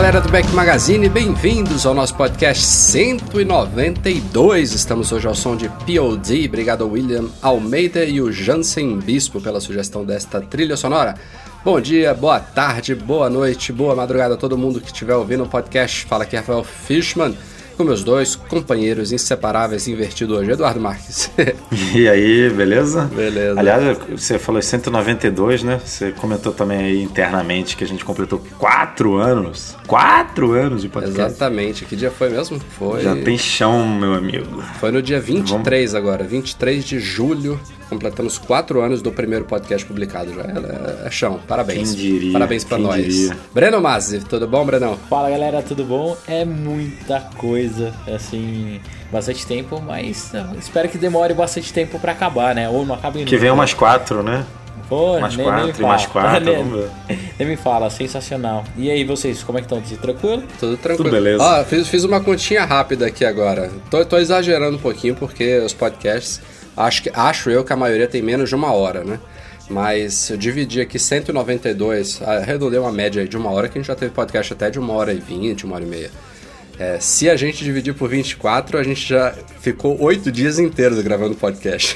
Galera do Back Magazine, bem-vindos ao nosso podcast 192. Estamos hoje ao som de POD. Obrigado ao William Almeida e o Jansen Bispo pela sugestão desta trilha sonora. Bom dia, boa tarde, boa noite, boa madrugada a todo mundo que estiver ouvindo o podcast. Fala aqui Rafael Fishman com meus dois companheiros inseparáveis invertido hoje, Eduardo Marques. e aí, beleza? Beleza. Aliás, você falou 192, né? Você comentou também aí internamente que a gente completou quatro anos. Quatro anos de podcast. Exatamente. Que dia foi mesmo? Foi. Já tem chão, meu amigo. Foi no dia 23 Vamos... agora, 23 de julho. Completamos quatro anos do primeiro podcast publicado já. É, é chão. Parabéns. Quem diria? Parabéns pra Quem nós. Diria? Breno Mazzi, tudo bom, Brenão? Fala galera, tudo bom? É muita coisa, assim, bastante tempo, mas não, espero que demore bastante tempo para acabar, né? Ou não acabe Que venham umas quatro, né? Pô, mais nem, quatro nem mais quatro, nem, vamos ver. Nem me fala, sensacional. E aí, vocês, como é que estão? Tudo tranquilo? Tudo tranquilo. Tudo beleza. Ó, fiz, fiz uma continha rápida aqui agora. Tô, tô exagerando um pouquinho porque os podcasts, acho, que, acho eu que a maioria tem menos de uma hora, né? Mas eu dividi aqui 192, arredondei uma média de uma hora, que a gente já teve podcast até de uma hora e vinte, uma hora e meia. É, se a gente dividir por 24, a gente já ficou oito dias inteiros gravando podcast.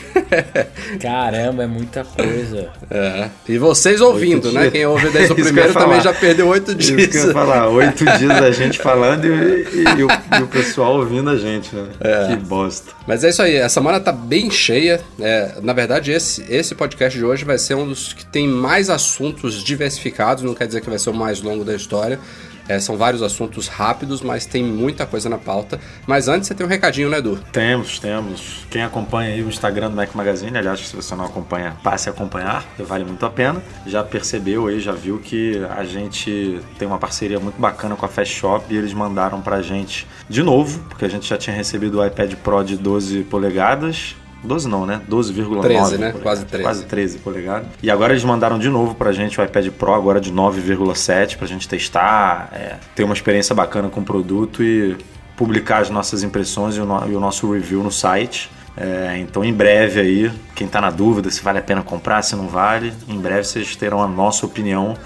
Caramba, é muita coisa. É. E vocês ouvindo, né? Quem ouve desde o primeiro também já perdeu oito dias. Isso que eu ia falar, oito dias a gente falando e, e, e, o, e, o, pessoal ouvindo a gente, né? É. Que bosta. Mas é isso aí, a semana tá bem cheia. É, na verdade, esse, esse podcast de hoje vai ser um dos que tem mais assuntos diversificados, não quer dizer que vai ser o mais longo da história. É, são vários assuntos rápidos, mas tem muita coisa na pauta. Mas antes você tem um recadinho, né, Edu? Temos, temos. Quem acompanha aí o Instagram do Mac Magazine, aliás, se você não acompanha, passe a acompanhar, vale muito a pena. Já percebeu aí, já viu que a gente tem uma parceria muito bacana com a Fast Shop e eles mandaram pra gente de novo, porque a gente já tinha recebido o iPad Pro de 12 polegadas 12 não, né? 12,9. 13, né? Quase 13. Quase 13 polegadas. E agora eles mandaram de novo pra gente o iPad Pro, agora de 9,7, pra gente testar, é, ter uma experiência bacana com o produto e publicar as nossas impressões e o, no, e o nosso review no site. É, então, em breve aí, quem está na dúvida se vale a pena comprar, se não vale, em breve vocês terão a nossa opinião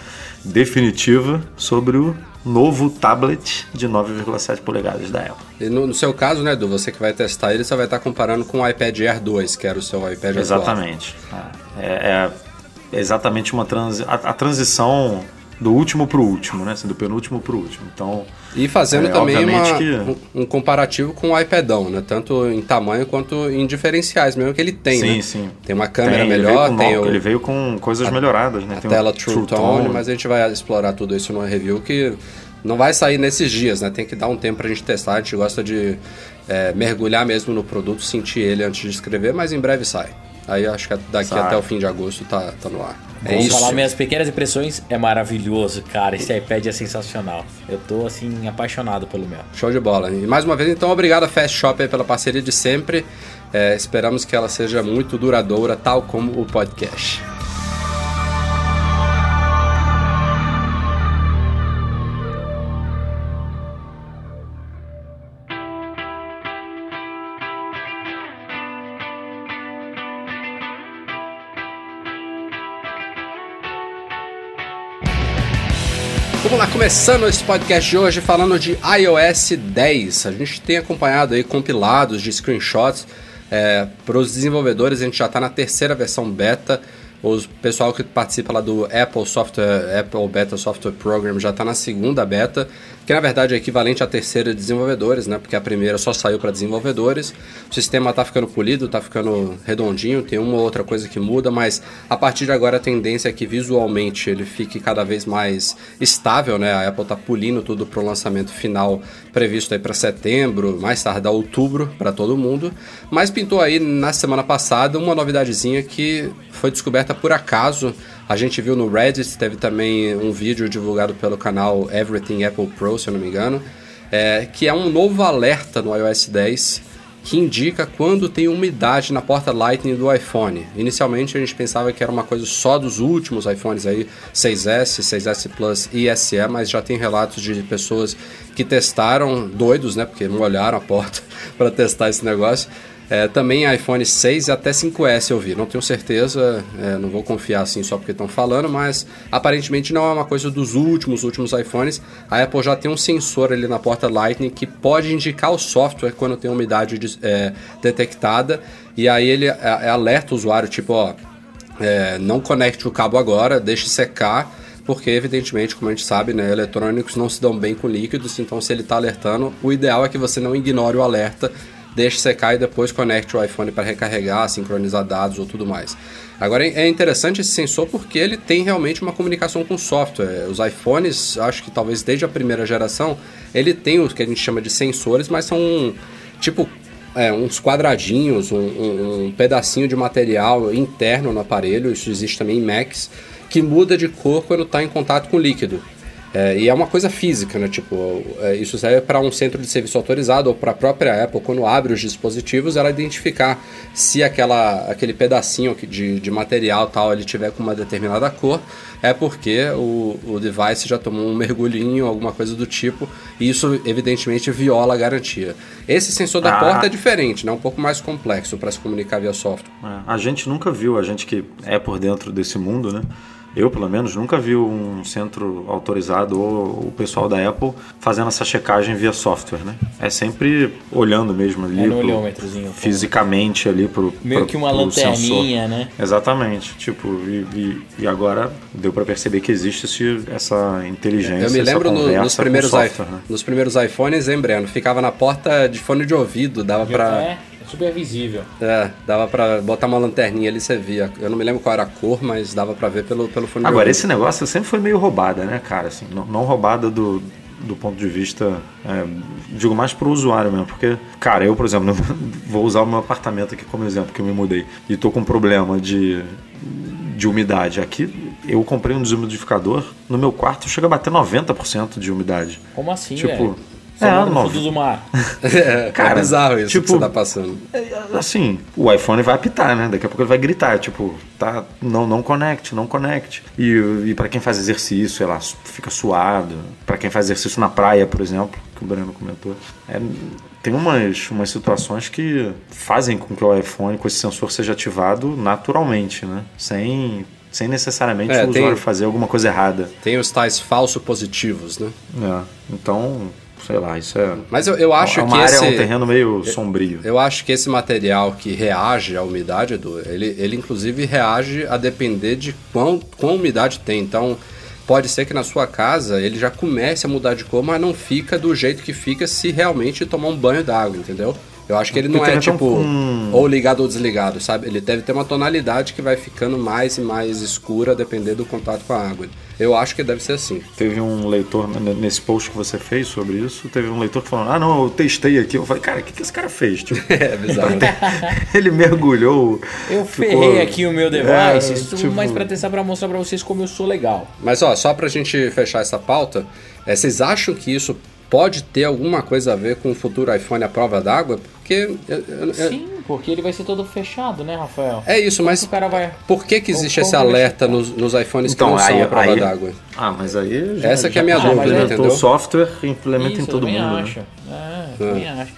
definitiva sobre o novo tablet de 9,7 polegadas da Apple. E no, no, seu caso, né, Edu, você que vai testar ele, você vai estar comparando com o iPad Air 2, que era o seu iPad Exatamente. É, é, exatamente uma transi a, a transição do último para o último, né? Assim, do penúltimo para o último. Então, e fazendo é, também uma, que... um, um, comparativo com o iPadão, né? Tanto em tamanho quanto em diferenciais mesmo que ele tem, sim, né? Sim, Tem uma câmera tem, melhor, ele tem o... Ele veio com coisas a, melhoradas, né? A tem tela True, True Tone, Tone, mas a gente vai explorar tudo isso no review que não vai sair nesses dias, né? Tem que dar um tempo pra gente testar. A gente gosta de é, mergulhar mesmo no produto, sentir ele antes de escrever, mas em breve sai. Aí eu acho que daqui sai. até o fim de agosto tá, tá no ar. É Vamos isso. falar minhas pequenas impressões. É maravilhoso, cara. Esse iPad é sensacional. Eu tô, assim, apaixonado pelo meu. Show de bola. E mais uma vez, então, obrigado a Fast Shop pela parceria de sempre. É, esperamos que ela seja muito duradoura, tal como o podcast. Começando esse podcast de hoje falando de iOS 10. A gente tem acompanhado aí compilados de screenshots é, para os desenvolvedores. A gente já está na terceira versão beta. O pessoal que participa lá do Apple Software, Apple Beta Software Program já está na segunda beta. Que na verdade é equivalente à terceira de desenvolvedores, né? Porque a primeira só saiu para desenvolvedores. O sistema está ficando polido, está ficando redondinho, tem uma ou outra coisa que muda, mas a partir de agora a tendência é que visualmente ele fique cada vez mais estável, né? A Apple está polindo tudo para o lançamento final previsto aí para setembro, mais tarde outubro para todo mundo. Mas pintou aí na semana passada uma novidadezinha que foi descoberta por acaso a gente viu no Reddit, teve também um vídeo divulgado pelo canal Everything Apple Pro, se eu não me engano, é, que é um novo alerta no iOS 10 que indica quando tem umidade na porta Lightning do iPhone. Inicialmente a gente pensava que era uma coisa só dos últimos iPhones aí, 6S, 6S Plus e SE, mas já tem relatos de pessoas que testaram, doidos, né, porque molharam a porta para testar esse negócio, é, também iPhone 6 e até 5S eu vi. Não tenho certeza, é, não vou confiar assim só porque estão falando, mas aparentemente não é uma coisa dos últimos, últimos iPhones. A Apple já tem um sensor ali na porta Lightning que pode indicar o software quando tem umidade de, é, detectada. E aí ele é, é, alerta o usuário, tipo, ó, é, não conecte o cabo agora, deixe secar porque evidentemente, como a gente sabe, né, eletrônicos não se dão bem com líquidos, então se ele está alertando, o ideal é que você não ignore o alerta deixe secar e depois conecte o iPhone para recarregar, sincronizar dados ou tudo mais. Agora é interessante esse sensor porque ele tem realmente uma comunicação com o software. Os iPhones, acho que talvez desde a primeira geração, ele tem o que a gente chama de sensores, mas são tipo é, uns quadradinhos, um, um, um, pedacinho de material interno no aparelho, isso existe também em Macs, que muda de cor quando está em contato com líquido. É, e é uma coisa física, né? Tipo, é, isso serve para um centro de serviço autorizado ou para a própria Apple, quando abre os dispositivos, ela identificar se aquela, aquele pedacinho de, de material tal ele tiver com uma determinada cor, é porque o, o device já tomou um mergulhinho, alguma coisa do tipo, e isso evidentemente viola a garantia. Esse sensor da ah. porta é diferente, né? um pouco mais complexo para se comunicar via software. É, a gente nunca viu, a gente que é por dentro desse mundo, né? Eu pelo menos nunca vi um centro autorizado ou o pessoal da Apple fazendo essa checagem via software, né? É sempre olhando mesmo ali é pro, fisicamente ali pro meio pro, que uma lanterninha, sensor. né? Exatamente, tipo e, e, e agora deu para perceber que existe esse, essa inteligência. Eu me lembro no, nos primeiros software, né? nos primeiros iPhones, hein, Breno? Ficava na porta de fone de ouvido, dava para é super visível. É, dava pra botar uma lanterninha ali e você via. Eu não me lembro qual era a cor, mas dava pra ver pelo, pelo fone Agora, esse negócio sempre foi meio roubada, né, cara? Assim, não, não roubada do, do ponto de vista, é, digo mais pro usuário mesmo, porque, cara, eu, por exemplo, vou usar o meu apartamento aqui como exemplo, que eu me mudei, e tô com um problema de, de umidade. Aqui, eu comprei um desumidificador, no meu quarto chega a bater 90% de umidade. Como assim, Tipo, velho? é, no fundo do mar. é, cara, é bizarro isso tipo, que você tá passando. É, assim, o iPhone vai apitar, né? Daqui a pouco ele vai gritar, tipo, tá, não, não conecte, não conecte. E, e para quem faz exercício, sei lá, fica suado. Para quem faz exercício na praia, por exemplo, que o Breno comentou. É, tem umas, umas situações que fazem com que o iPhone, com esse sensor, seja ativado naturalmente, né? Sem sem necessariamente é, o usuário tem, fazer alguma coisa errada. Tem os tais falso positivos, né? É, então sei lá, isso é. Mas eu, eu acho é uma que área, esse, é um terreno meio sombrio. Eu acho que esse material que reage à umidade, Edu, ele, ele inclusive reage a depender de quão, quão umidade tem. Então, pode ser que na sua casa ele já comece a mudar de cor, mas não fica do jeito que fica se realmente tomar um banho d'água, entendeu? Eu acho que ele não é tipo com... ou ligado ou desligado, sabe? Ele deve ter uma tonalidade que vai ficando mais e mais escura dependendo do contato com a água. Eu acho que deve ser assim. Teve um leitor nesse post que você fez sobre isso, teve um leitor que falou: "Ah, não, eu testei aqui". Eu falei: "Cara, o que, que esse cara fez?" Tipo, é, bizarro. ele mergulhou. Eu ficou... ferrei aqui o meu device, é, tipo... mais para testar para mostrar para vocês como eu sou legal. Mas ó, só pra gente fechar essa pauta, é, vocês acham que isso pode ter alguma coisa a ver com o futuro iPhone à prova d'água? Porque. Eu, eu, Sim, porque ele vai ser todo fechado, né, Rafael? É isso, mas. O cara vai... Por que, que existe esse alerta nos, nos iPhones então, que não aí, são à prova d'água? Ah, mas aí. Já, Essa que é a minha dúvida, entendeu? O software implementa isso, em todo mundo. Né? Acho. Né? É, também acho.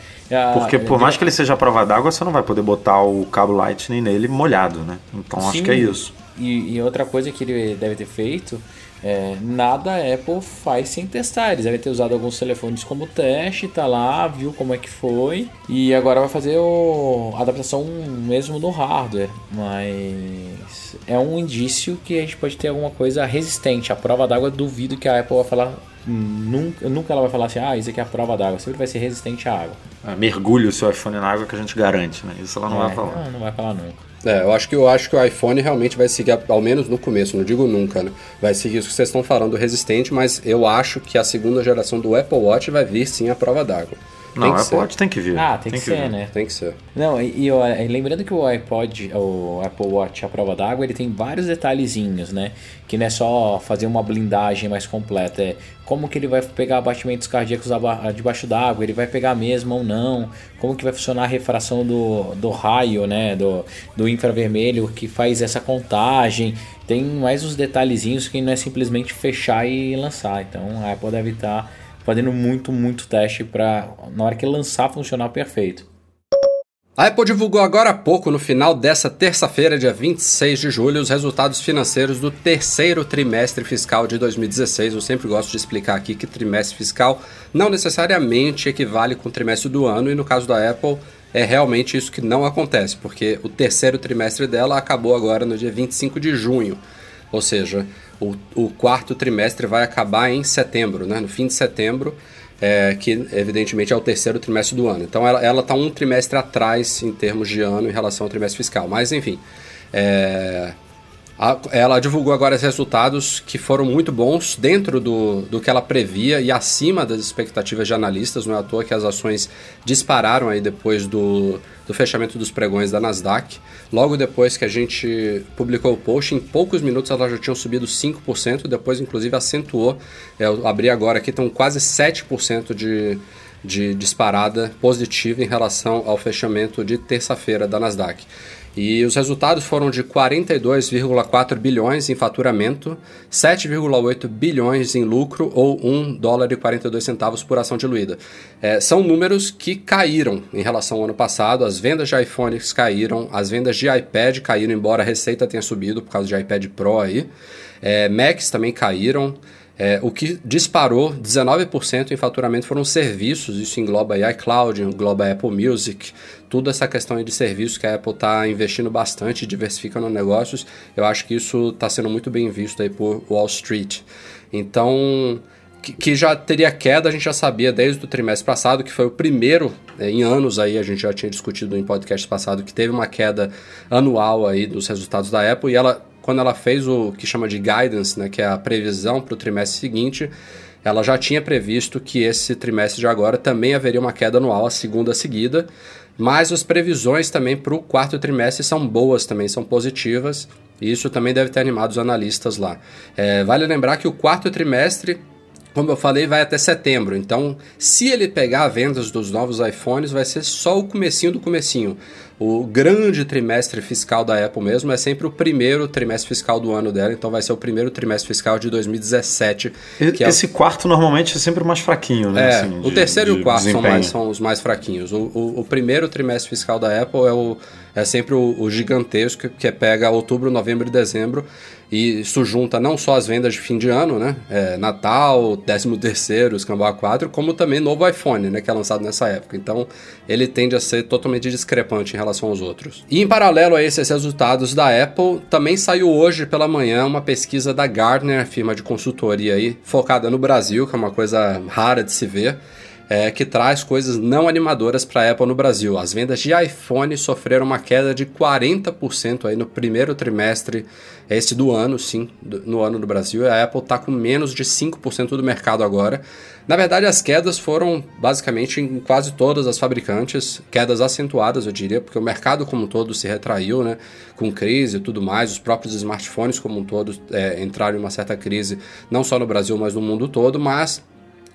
Porque por mais que ele seja à prova d'água, você não vai poder botar o cabo Lightning nele molhado, né? Então Sim. acho que é isso. E, e outra coisa que ele deve ter feito é, nada a Apple faz sem testar. Eles devem ter usado alguns telefones como teste, tá lá, viu como é que foi. E agora vai fazer a adaptação mesmo no hardware. Mas é um indício que a gente pode ter alguma coisa resistente. A prova d'água duvido que a Apple vai falar nunca, nunca ela vai falar assim, ah, isso aqui é a prova d'água, sempre vai ser resistente à água. É, mergulhe o seu iPhone na água que a gente garante, né? Isso ela não é, vai falar. Não, não vai falar nunca. É, eu acho que eu acho que o iPhone realmente vai seguir, ao menos no começo, não digo nunca, né? Vai seguir isso que vocês estão falando resistente, mas eu acho que a segunda geração do Apple Watch vai vir sim à prova d'água. Não, o Apple Watch tem que vir. Ah, tem, tem que, que, ser, vir. né? Tem que ser. Não, e, e, lembrando que o iPod, o Apple Watch, a prova d'água, ele tem vários detalhezinhos, né? Que não é só fazer uma blindagem mais completa, é como que ele vai pegar batimentos cardíacos debaixo d'água, ele vai pegar mesmo ou não, como que vai funcionar a refração do, do raio, né? Do, do infravermelho que faz essa contagem. Tem mais uns detalhezinhos que não é simplesmente fechar e lançar. Então a Apple deve estar fazendo muito, muito teste para na hora que lançar funcionar perfeito. A Apple divulgou agora há pouco, no final dessa terça-feira, dia 26 de julho, os resultados financeiros do terceiro trimestre fiscal de 2016. Eu sempre gosto de explicar aqui que trimestre fiscal não necessariamente equivale com o trimestre do ano, e no caso da Apple é realmente isso que não acontece, porque o terceiro trimestre dela acabou agora no dia 25 de junho. Ou seja, o, o quarto trimestre vai acabar em setembro, né? no fim de setembro, é, que evidentemente é o terceiro trimestre do ano. Então ela está um trimestre atrás em termos de ano em relação ao trimestre fiscal. Mas enfim, é, ela divulgou agora os resultados que foram muito bons dentro do, do que ela previa e acima das expectativas de analistas. Não é à toa que as ações dispararam aí depois do, do fechamento dos pregões da Nasdaq. Logo depois que a gente publicou o post, em poucos minutos elas já tinham subido 5%, depois inclusive acentuou. É, eu abri agora aqui, estão quase 7% de, de disparada positiva em relação ao fechamento de terça-feira da Nasdaq. E os resultados foram de 42,4 bilhões em faturamento, 7,8 bilhões em lucro ou 1 dólar e 42 centavos por ação diluída. É, são números que caíram em relação ao ano passado. As vendas de iPhones caíram, as vendas de iPad caíram, embora a receita tenha subido por causa de iPad Pro aí. É, Macs também caíram. É, o que disparou 19% em faturamento foram serviços, isso engloba iCloud, engloba Apple Music, toda essa questão de serviços que a Apple está investindo bastante, diversificando negócios, eu acho que isso está sendo muito bem visto aí por Wall Street. Então, que, que, já teria queda, a gente já sabia desde o trimestre passado, que foi o primeiro é, em anos aí, a gente já tinha discutido em podcast passado, que teve uma queda anual aí dos resultados da Apple, e ela quando ela fez o que chama de guidance, né, que é a previsão para o trimestre seguinte, ela já tinha previsto que esse trimestre de agora também haveria uma queda anual, a segunda seguida, mas as previsões também para o quarto trimestre são boas também, são positivas, e isso também deve ter animado os analistas lá. É, vale lembrar que o quarto trimestre como eu falei, vai até setembro. Então, se ele pegar vendas dos novos iPhones, vai ser só o comecinho do comecinho. O grande trimestre fiscal da Apple mesmo é sempre o primeiro trimestre fiscal do ano dela, então vai ser o primeiro trimestre fiscal de 2017. E, esse é o... quarto normalmente é sempre mais fraquinho, né? É, assim, o terceiro de, e o quarto são, mais, são, os mais fraquinhos. O, o, o, primeiro trimestre fiscal da Apple é, o, é sempre o, o gigantesco, que pega outubro, novembro e dezembro. E isso junta não só as vendas de fim de ano, né? É, Natal, 13 terceiro, Escambau 4, como também novo iPhone, né? Que é lançado nessa época. Então, ele tende a ser totalmente discrepante em relação aos outros. E em paralelo a esses resultados da Apple, também saiu hoje pela manhã uma pesquisa da Gartner, firma de consultoria aí, focada no Brasil, que é uma coisa rara de se ver é, que traz coisas não animadoras para a Apple no Brasil. As vendas de iPhone sofreram uma queda de 40% aí no primeiro trimestre esse do ano, sim, do, no ano do Brasil. A Apple está com menos de 5% do mercado agora. Na verdade, as quedas foram basicamente em quase todas as fabricantes, quedas acentuadas, eu diria, porque o mercado como um todo se retraiu, né, com crise e tudo mais. Os próprios smartphones como um todo é, entraram em uma certa crise, não só no Brasil, mas no mundo todo. Mas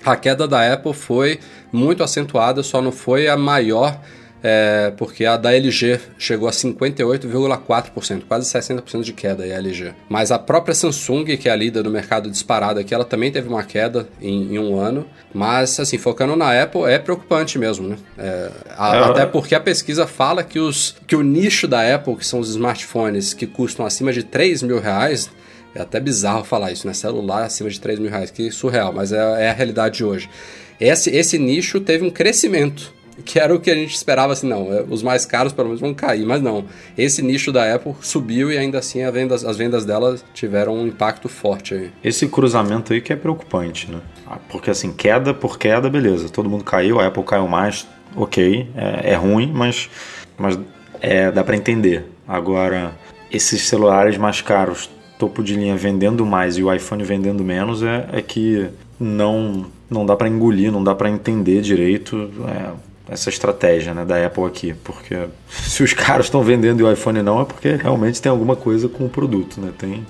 a queda da Apple foi muito acentuada, só não foi a maior, é, porque a da LG chegou a 58,4%, quase 60% de queda a LG. Mas a própria Samsung, que é a líder do mercado disparado aqui, ela também teve uma queda em, em um ano. Mas, assim, focando na Apple, é preocupante mesmo, né? É, a, é. Até porque a pesquisa fala que, os, que o nicho da Apple, que são os smartphones que custam acima de 3 mil reais, é até bizarro falar isso, né? Celular acima de 3 mil reais, que surreal, mas é, é a realidade de hoje. Esse, esse nicho teve um crescimento que era o que a gente esperava, assim, não, é, os mais caros pelo menos vão cair, mas não. Esse nicho da Apple subiu e ainda assim vendas, as vendas dela tiveram um impacto forte aí. Esse cruzamento aí que é preocupante, né? Ah, porque assim, queda por queda, beleza, todo mundo caiu, a Apple caiu mais, ok, é, é ruim, mas, mas é, dá para entender. Agora, esses celulares mais caros, topo de linha vendendo mais e o iPhone vendendo menos, é, é que não, não dá para engolir, não dá para entender direito é, essa estratégia né, da Apple aqui. Porque se os caras estão vendendo e o iPhone não, é porque realmente tem alguma coisa com o produto. Né? Tem...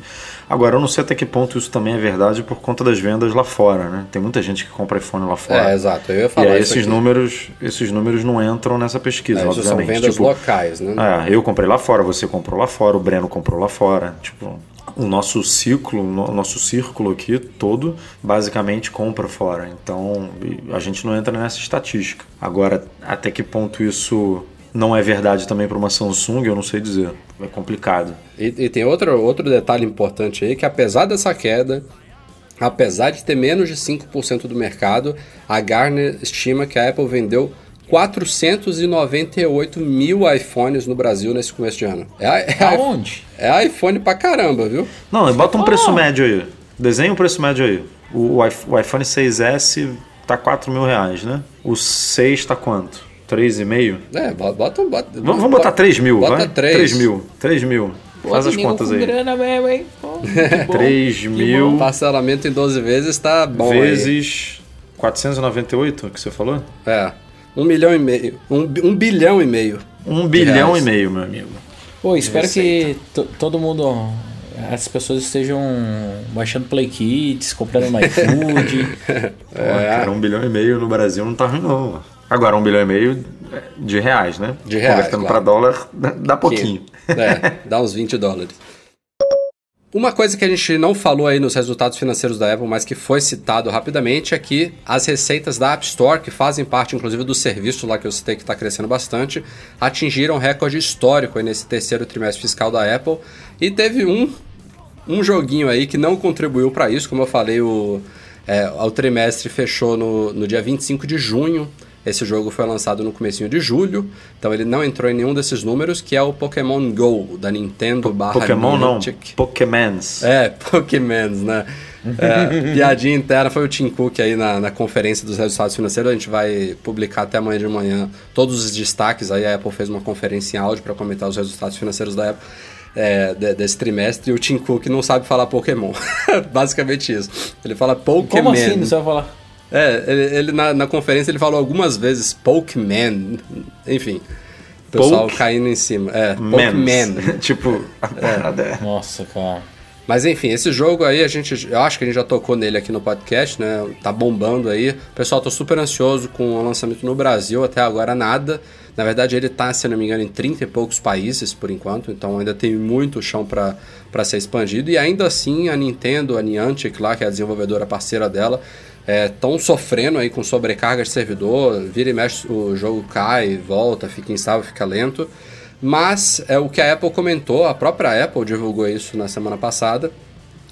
Agora, eu não sei até que ponto isso também é verdade por conta das vendas lá fora. Né? Tem muita gente que compra iPhone lá fora. É, exato. Eu ia falar e aí esses números, esses números não entram nessa pesquisa, é, obviamente. São vendas tipo, locais, né? É, eu comprei lá fora, você comprou lá fora, o Breno comprou lá fora. Tipo, o nosso ciclo, o nosso círculo aqui todo, basicamente compra fora. Então a gente não entra nessa estatística. Agora, até que ponto isso não é verdade também para uma Samsung, eu não sei dizer. É complicado. E, e, tem outro, outro detalhe importante aí, que apesar dessa queda, apesar de ter menos de 5% do mercado, a Gartner estima que a Apple vendeu 498 mil iPhones no Brasil nesse começo de ano. É, é Aonde? É iPhone pra caramba, viu? Não, bota um preço médio aí. Desenha um preço médio aí. O, o iPhone 6S tá 4 mil reais, né? O 6 tá quanto? 3,5? É, bota, bota, vamos, vamos botar 3 mil, bota vai? 3. 3 mil. 3 mil. Pô, Faz as contas aí. grana mesmo, hein? Pô, 3 mil. Parcelamento em 12 vezes tá bom. Vezes aí. 498, que você falou? É. Um milhão e meio. Um, um bilhão e meio. Um bilhão reais. e meio, meu amigo. Pô, espero que todo mundo. As pessoas estejam baixando Play Kits, comprando no iFood. é. cara, um bilhão e meio no Brasil não tá ruim, não. Agora, um bilhão e meio de reais, né? De reais. Convertendo claro. para dólar, dá pouquinho. É, dá uns 20 dólares. Uma coisa que a gente não falou aí nos resultados financeiros da Apple, mas que foi citado rapidamente, é que as receitas da App Store, que fazem parte inclusive do serviço lá que eu citei que está crescendo bastante, atingiram recorde histórico nesse terceiro trimestre fiscal da Apple. E teve um, um joguinho aí que não contribuiu para isso, como eu falei, o, é, o trimestre fechou no, no dia 25 de junho. Esse jogo foi lançado no comecinho de julho, então ele não entrou em nenhum desses números, que é o Pokémon GO, da Nintendo barra Pokémon Niantic. não, Pokémons. É, Pokémons, né? É, piadinha interna foi o Tim Cook aí na, na conferência dos resultados financeiros. A gente vai publicar até amanhã de manhã todos os destaques. Aí a Apple fez uma conferência em áudio para comentar os resultados financeiros da Apple. É, desse trimestre e o Tim Cook não sabe falar Pokémon. Basicamente isso. Ele fala Pokémon. Como assim não sabe falar? É, ele, ele na, na, conferência ele falou algumas vezes Pokeman, enfim. O pessoal Poke caindo em cima. É, Pokeman. tipo, a parada é. Nossa, cara. Mas enfim, esse jogo aí, a gente, eu acho que a gente já tocou nele aqui no podcast, né? Tá bombando aí. O pessoal tô super ansioso com o lançamento no Brasil, até agora nada. Na verdade, ele tá, se não me engano, em 30 e poucos países por enquanto, então ainda tem muito chão para ser expandido. E ainda assim, a Nintendo, a Niantic lá, que é a desenvolvedora parceira dela, estão é, sofrendo aí com sobrecarga de servidor, vira e mexe o jogo cai, volta, fica instável, fica lento. Mas é o que a Apple comentou, a própria Apple divulgou isso na semana passada,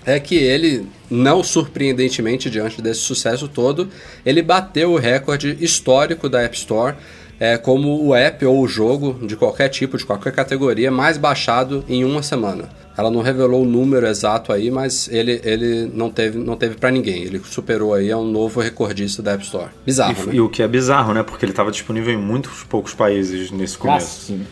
é que ele, não surpreendentemente diante desse sucesso todo, ele bateu o recorde histórico da App Store é, como o app ou o jogo de qualquer tipo, de qualquer categoria, mais baixado em uma semana. Ela não revelou o número exato aí, mas ele, ele não teve, não teve para ninguém. Ele superou aí, é um novo recordista da App Store. Bizarro, e, né? E o que é bizarro, né? Porque ele estava disponível em muitos poucos países nesse começo. Ah, sim.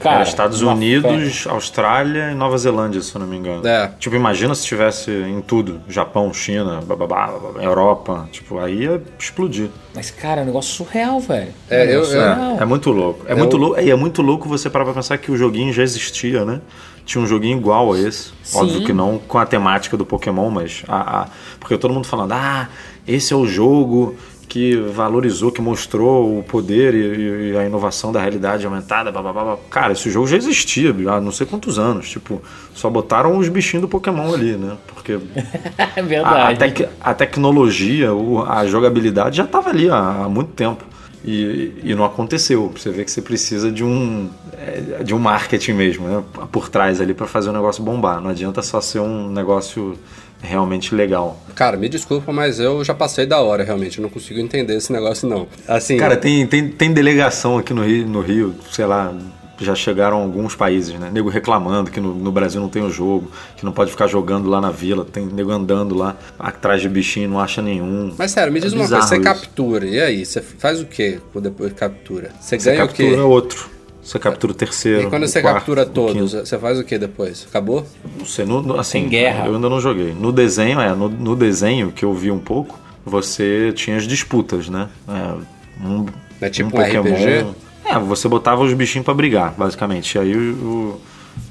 Cara, Estados Unidos, fé. Austrália e Nova Zelândia, se eu não me engano. É. Tipo, imagina se tivesse em tudo. Japão, China, bababá, Europa. Tipo, aí ia explodir. Mas, cara, é um negócio surreal, velho. É, é, eu, é, é, muito louco. É, é muito louco. E é muito louco você parar pra pensar que o joguinho já existia, né? Tinha um joguinho igual a esse. Sim. Óbvio que não com a temática do Pokémon, mas... A, a... Porque todo mundo falando, ah, esse é o jogo que valorizou, que mostrou o poder e, e a inovação da realidade aumentada. Blá, blá, blá. Cara, esse jogo já existia há não sei quantos anos. Tipo, só botaram os bichinhos do Pokémon ali, né? Porque é verdade. A, a, tec, a tecnologia, a jogabilidade já estava ali há, há, muito tempo. E, e não aconteceu. Você vê que você precisa de um, é, de um marketing mesmo, né? Por trás ali para fazer o negócio bombar. Não adianta só ser um negócio realmente legal. Cara, me desculpa, mas eu já passei da hora, realmente. Eu não consigo entender esse negócio, não. Assim. Cara, tem, tem, tem delegação aqui no Rio, no Rio, sei lá, já chegaram alguns países, né? Nego reclamando que no, no, Brasil não tem o jogo, que não pode ficar jogando lá na vila, tem nego andando lá atrás de bichinho não acha nenhum. Mas sério, me diz é uma coisa, você isso. captura, e aí? Você faz o que depois captura? Você, você ganha o quê? captura outro. Você captura o terceiro. E quando você quarto, captura todos, você faz o que depois? Acabou? Não sei, no, assim, guerra. eu ainda não joguei. No desenho, é, no, no, desenho que eu vi um pouco, você tinha as disputas, né? É, um, é tipo um, um Pokémon, RPG? É, você botava os bichinhos para brigar, basicamente. E aí o,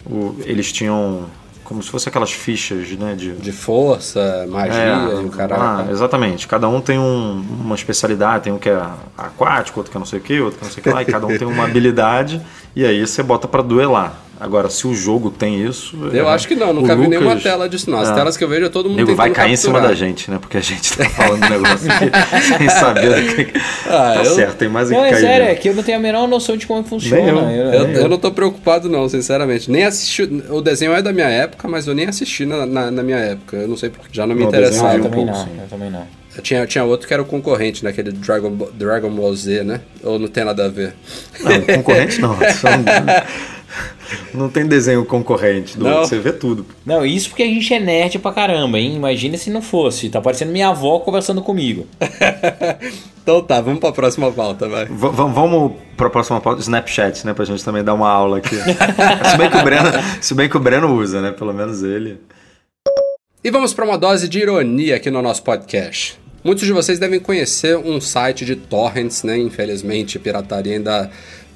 o, eles tinham como se fosse aquelas fichas, né? De, de força, magia é, e o cara. Ah, exatamente. Cada um tem um, uma especialidade, tem um que é aquático, outro que é não sei o que, outro que é não sei o que lá, e cada um tem uma habilidade, e aí você bota para duelar. Agora, se o jogo tem isso. Eu é, acho que não, nunca vi Lucas, nenhuma tela disso, não. As é, telas que eu vejo é todo mundo Nego vai cair capturar. em cima da gente, né? Porque a gente tá falando um negócio aqui sem saber do que. Ah, tá eu... certo, tem mais o que não, é sério, é que eu não tenho a menor noção de como funciona. Eu. Eu, eu, eu, não tô preocupado, não, sinceramente. Nem assisti. O desenho é da minha época, mas eu nem assisti na, na, na minha época. Eu não sei porque já não me não, interessava. Eu também não, eu também não. Tinha, tinha outro que era o concorrente, né? Aquele Dragon, Dragon Ball Z, né? Ou não tem nada a ver? Não, concorrente não. Não tem desenho concorrente, do, você vê tudo. Não, isso porque a gente é nerd pra caramba, hein? Imagina se não fosse. Tá parecendo minha avó conversando comigo. então tá, vamos pra próxima pauta, vai. V vamos pra próxima pauta, Snapchat, né? Pra gente também dar uma aula aqui. se, bem que o Breno, se bem que o Breno usa, né? Pelo menos ele. E vamos para uma dose de ironia aqui no nosso podcast. Muitos de vocês devem conhecer um site de torrents, né? Infelizmente, pirataria ainda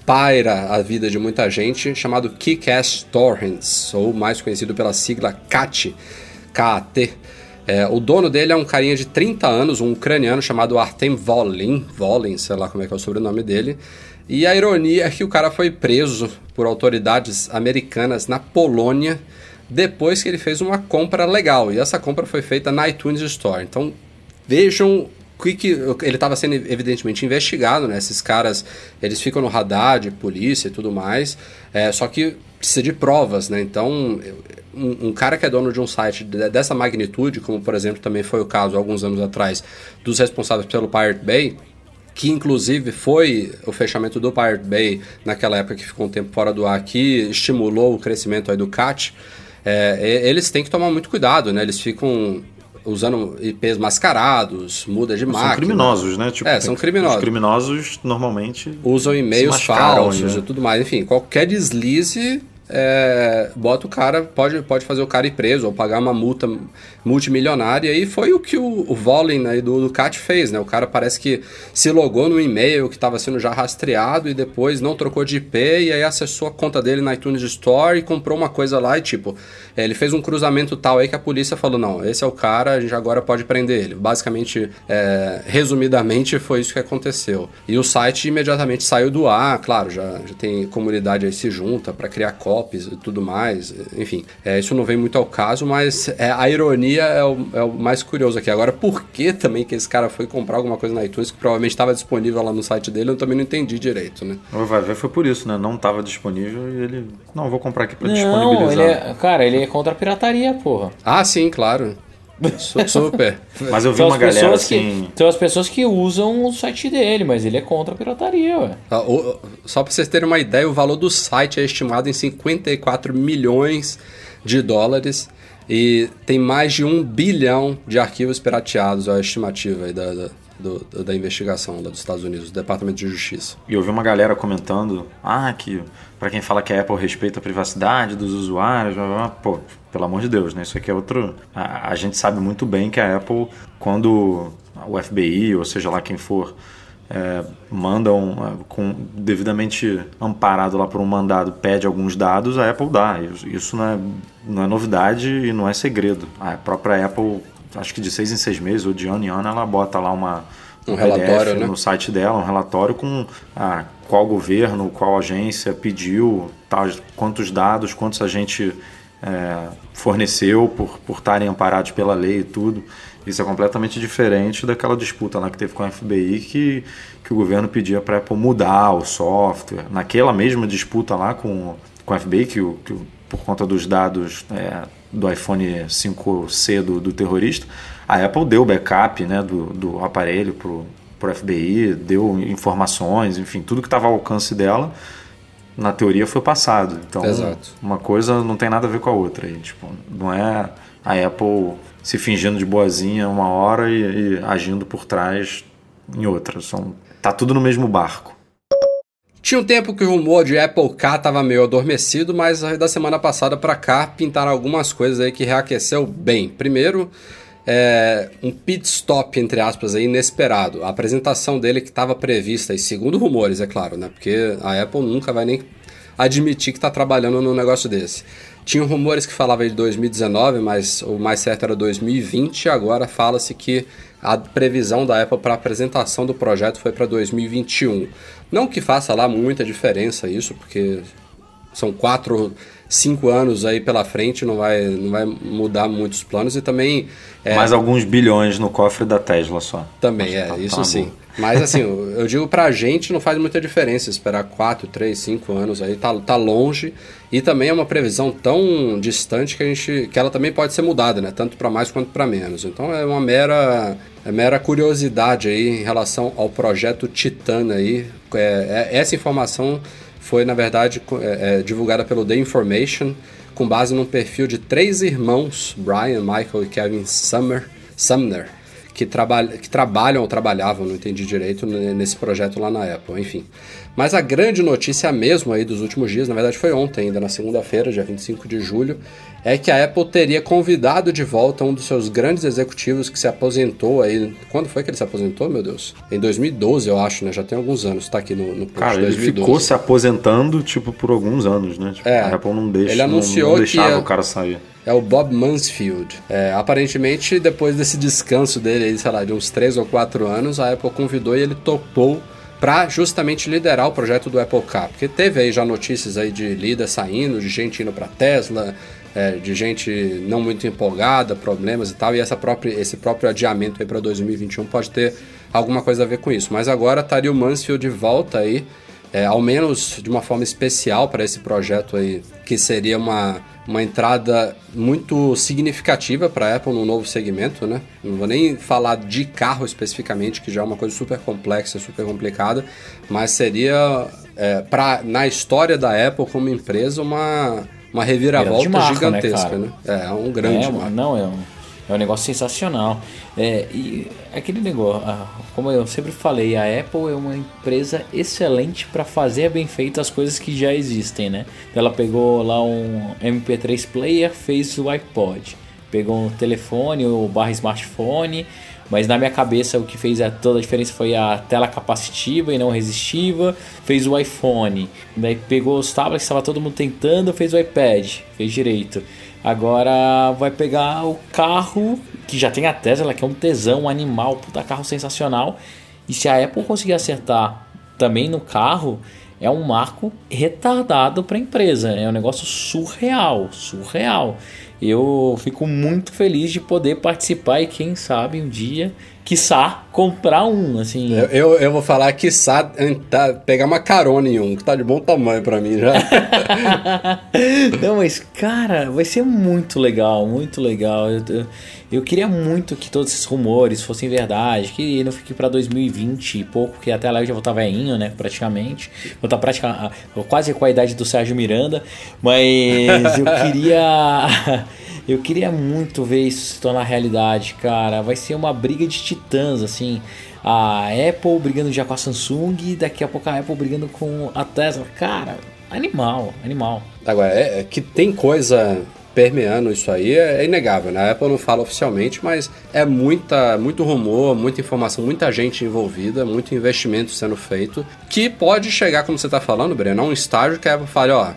paira a vida de muita gente, chamado Kickass Torrents, ou mais conhecido pela sigla CAT, KAT. É, o dono dele é um carinha de 30 anos, um ucraniano chamado Artem Volin, Volin, sei lá como é que é o sobrenome dele. E a ironia é que o cara foi preso por autoridades americanas na Polônia depois que ele fez uma compra legal. E essa compra foi feita na iTunes Store. Então vejam que ele estava sendo evidentemente investigado, né? Esses caras, eles ficam no radar de polícia e tudo mais, é, só que precisa de provas, né? Então, um, um, cara que é dono de um site dessa magnitude, como por exemplo também foi o caso alguns anos atrás dos responsáveis pelo Pirate Bay, que inclusive foi o fechamento do Pirate Bay naquela época que ficou um tempo fora do ar, que estimulou o crescimento aí do CAT, é, eles têm que tomar muito cuidado, né? Eles ficam usando IPs mascarados, muda de máquina. São criminosos, né? Tipo, é, são criminosos. Os criminosos normalmente usam e-mails falsos né? e tudo mais. Enfim, qualquer deslize é, bota o cara, pode, pode fazer o cara ir preso ou pagar uma multa multimilionária. E foi o que o, o Volin né, do, CAT fez, né? O cara parece que se logou no e-mail que estava sendo já rastreado e depois não trocou de IP e aí acessou a conta dele na iTunes Store e comprou uma coisa lá e tipo, é, ele fez um cruzamento tal aí que a polícia falou, não, esse é o cara, a gente agora pode prender ele. Basicamente, é, resumidamente, foi isso que aconteceu. E o site imediatamente saiu do ar, claro, já, já tem comunidade aí se junta para criar e tudo mais, enfim, é, isso não vem muito ao caso, mas é, a ironia é o, é o mais curioso aqui. Agora, por que também que esse cara foi comprar alguma coisa na iTunes que provavelmente estava disponível lá no site dele, eu também não entendi direito, né? Vai ver, foi por isso, né? Não estava disponível e ele. Não, vou comprar aqui pra não, disponibilizar. Ele é, cara, ele é contra a pirataria, porra. Ah, sim, claro. Super. mas eu vi uma galera assim. Que, são as pessoas que usam o site dele, mas ele é contra a pirataria, ué. Ah, só pra vocês terem uma ideia, o valor do site é estimado em 54 milhões de dólares. E tem mais de um bilhão de arquivos pirateados, é a estimativa aí da, da, do, da investigação lá dos Estados Unidos, do Departamento de Justiça. E eu vi uma galera comentando, ah, que para quem fala que a Apple respeita a privacidade dos usuários, pô, pelo amor de Deus, né? Isso aqui é outro. A, a gente sabe muito bem que a Apple, quando o FBI, ou seja lá quem for, é, mandam é, com devidamente amparado lá por um mandado pede alguns dados a Apple dá isso não é, não é novidade e não é segredo a própria Apple acho que de seis em seis meses ou de ano em ano ela bota lá uma um, um relatório né? no site dela um relatório com a, qual governo qual agência pediu tal, quantos dados quantos a gente é, forneceu por por estarem amparados pela lei e tudo Isso é completamente diferente daquela disputa lá que teve com a FBI que, que o governo pedia para Apple mudar o software. Naquela mesma disputa lá com, com a FBI, que, que por conta dos dados é, do iPhone 5C do, do, terrorista, a Apple deu backup né, do, do aparelho para o FBI, deu informações, enfim, tudo que estava ao alcance dela na teoria foi passado. Então, Exato. uma coisa não tem nada a ver com a outra. E, tipo, não é a Apple se fingindo de boazinha uma hora e, e agindo por trás em outra. São, tá tudo no mesmo barco. Tinha um tempo que o rumor de Apple Car estava meio adormecido, mas da semana passada para cá pintaram algumas coisas aí que reaqueceu bem. Primeiro, é, um pit stop, entre aspas, aí, inesperado. A apresentação dele que estava prevista, e segundo rumores, é claro, né? Porque a Apple nunca vai nem admitir que está trabalhando num negócio desse. Tinha rumores que falavam de 2019, mas o mais certo era 2020. Agora fala-se que a previsão da Apple para apresentação do projeto foi para 2021. Não que faça lá muita diferença isso, porque são quatro, cinco anos aí pela frente, não vai, não vai mudar muitos planos e também... É, Mais alguns bilhões no cofre da Tesla só. Também, é, tá, isso tá sim. Boa. Mas assim, eu digo pra gente não faz muita diferença esperar 4, 3, 5 anos aí, tá, tá longe. E também é uma previsão tão distante que a gente. que ela também pode ser mudada, né? Tanto para mais quanto para menos. Então é uma mera. É mera curiosidade aí em relação ao projeto Titan aí. É, é, essa informação foi, na verdade, é, é, divulgada pelo The Information, com base num perfil de três irmãos, Brian, Michael e Kevin Summer, Sumner que, traba que trabalham ou trabalhavam, não entendi direito, nesse projeto lá na Apple, enfim. Mas a grande notícia mesmo aí dos últimos dias, na verdade foi ontem ainda, na segunda-feira, dia 25 de julho, é que a Apple teria convidado de volta um dos seus grandes executivos que se aposentou aí. Quando foi que ele se aposentou, meu Deus? Em 2012, eu acho, né? Já tem alguns anos, tá aqui no, no post Cara, ele 2012. ficou se aposentando, tipo, por alguns anos, né? Tipo, é, a Apple não deixa, ele anunciou não, não deixava que o cara sair é o Bob Mansfield. É, aparentemente, depois desse descanso dele, sei lá, de uns 3 ou 4 anos, a Apple convidou e ele topou para justamente liderar o projeto do Apple Car. Porque teve aí já notícias aí de líder saindo, de gente indo para Tesla, é, de gente não muito empolgada, problemas e tal, e essa própria, esse próprio adiamento aí para 2021 pode ter alguma coisa a ver com isso. Mas agora estaria o Mansfield de volta aí, é, ao menos de uma forma especial para esse projeto aí, que seria uma uma entrada muito significativa para a Apple no novo segmento, né? Não vou nem falar de carro especificamente, que já é uma coisa super complexa, super complicada, mas seria é, para na história da Apple como empresa uma uma reviravolta marca, né, gigantesca, né, né? É, um grande é, marco. Não, é um é um negócio sensacional. É, e aquele negócio, como eu sempre falei, a Apple é uma empresa excelente para fazer bem feito as coisas que já existem, né? Ela pegou lá um MP3 player, fez o iPod. Pegou um telefone, o barra smartphone, mas na minha cabeça o que fez toda a diferença foi a tela capacitiva e não resistiva. Fez o iPhone, daí pegou os tablets que estava todo mundo tentando, fez o iPad, fez direito. Agora vai pegar o carro que já tem a Tesla, que é um tesão, um animal, puta carro sensacional. E se a Apple conseguir acertar também no carro, é um marco retardado para a empresa. É um negócio surreal, surreal. Eu fico muito feliz de poder participar e quem sabe um dia quiçá, comprar um, assim. Eu, eu, eu vou falar quiçá tá, pegar uma carona em um, que tá de bom tamanho para mim já. Não, mas, cara, vai ser muito legal, muito legal. Eu, eu, eu, queria muito que todos esses rumores fossem verdade, que não fique para 2020 e pouco, porque até lá eu já vou estar tá velhinho, né, praticamente. Vou estar tá praticamente, quase com a idade do Sérgio Miranda, mas eu queria... Eu queria muito ver isso se tornar realidade, cara. Vai ser uma briga de titãs, assim. A Apple brigando já com a Samsung e daqui a pouco a Apple brigando com a Tesla. Cara, animal, animal. Agora, é, é que tem coisa permeando isso aí é, é, inegável, né? A Apple não fala oficialmente, mas é muita, muito rumor, muita informação, muita gente envolvida, muito investimento sendo feito, que pode chegar, como você está falando, Breno, a um estágio que a Apple fale, ó,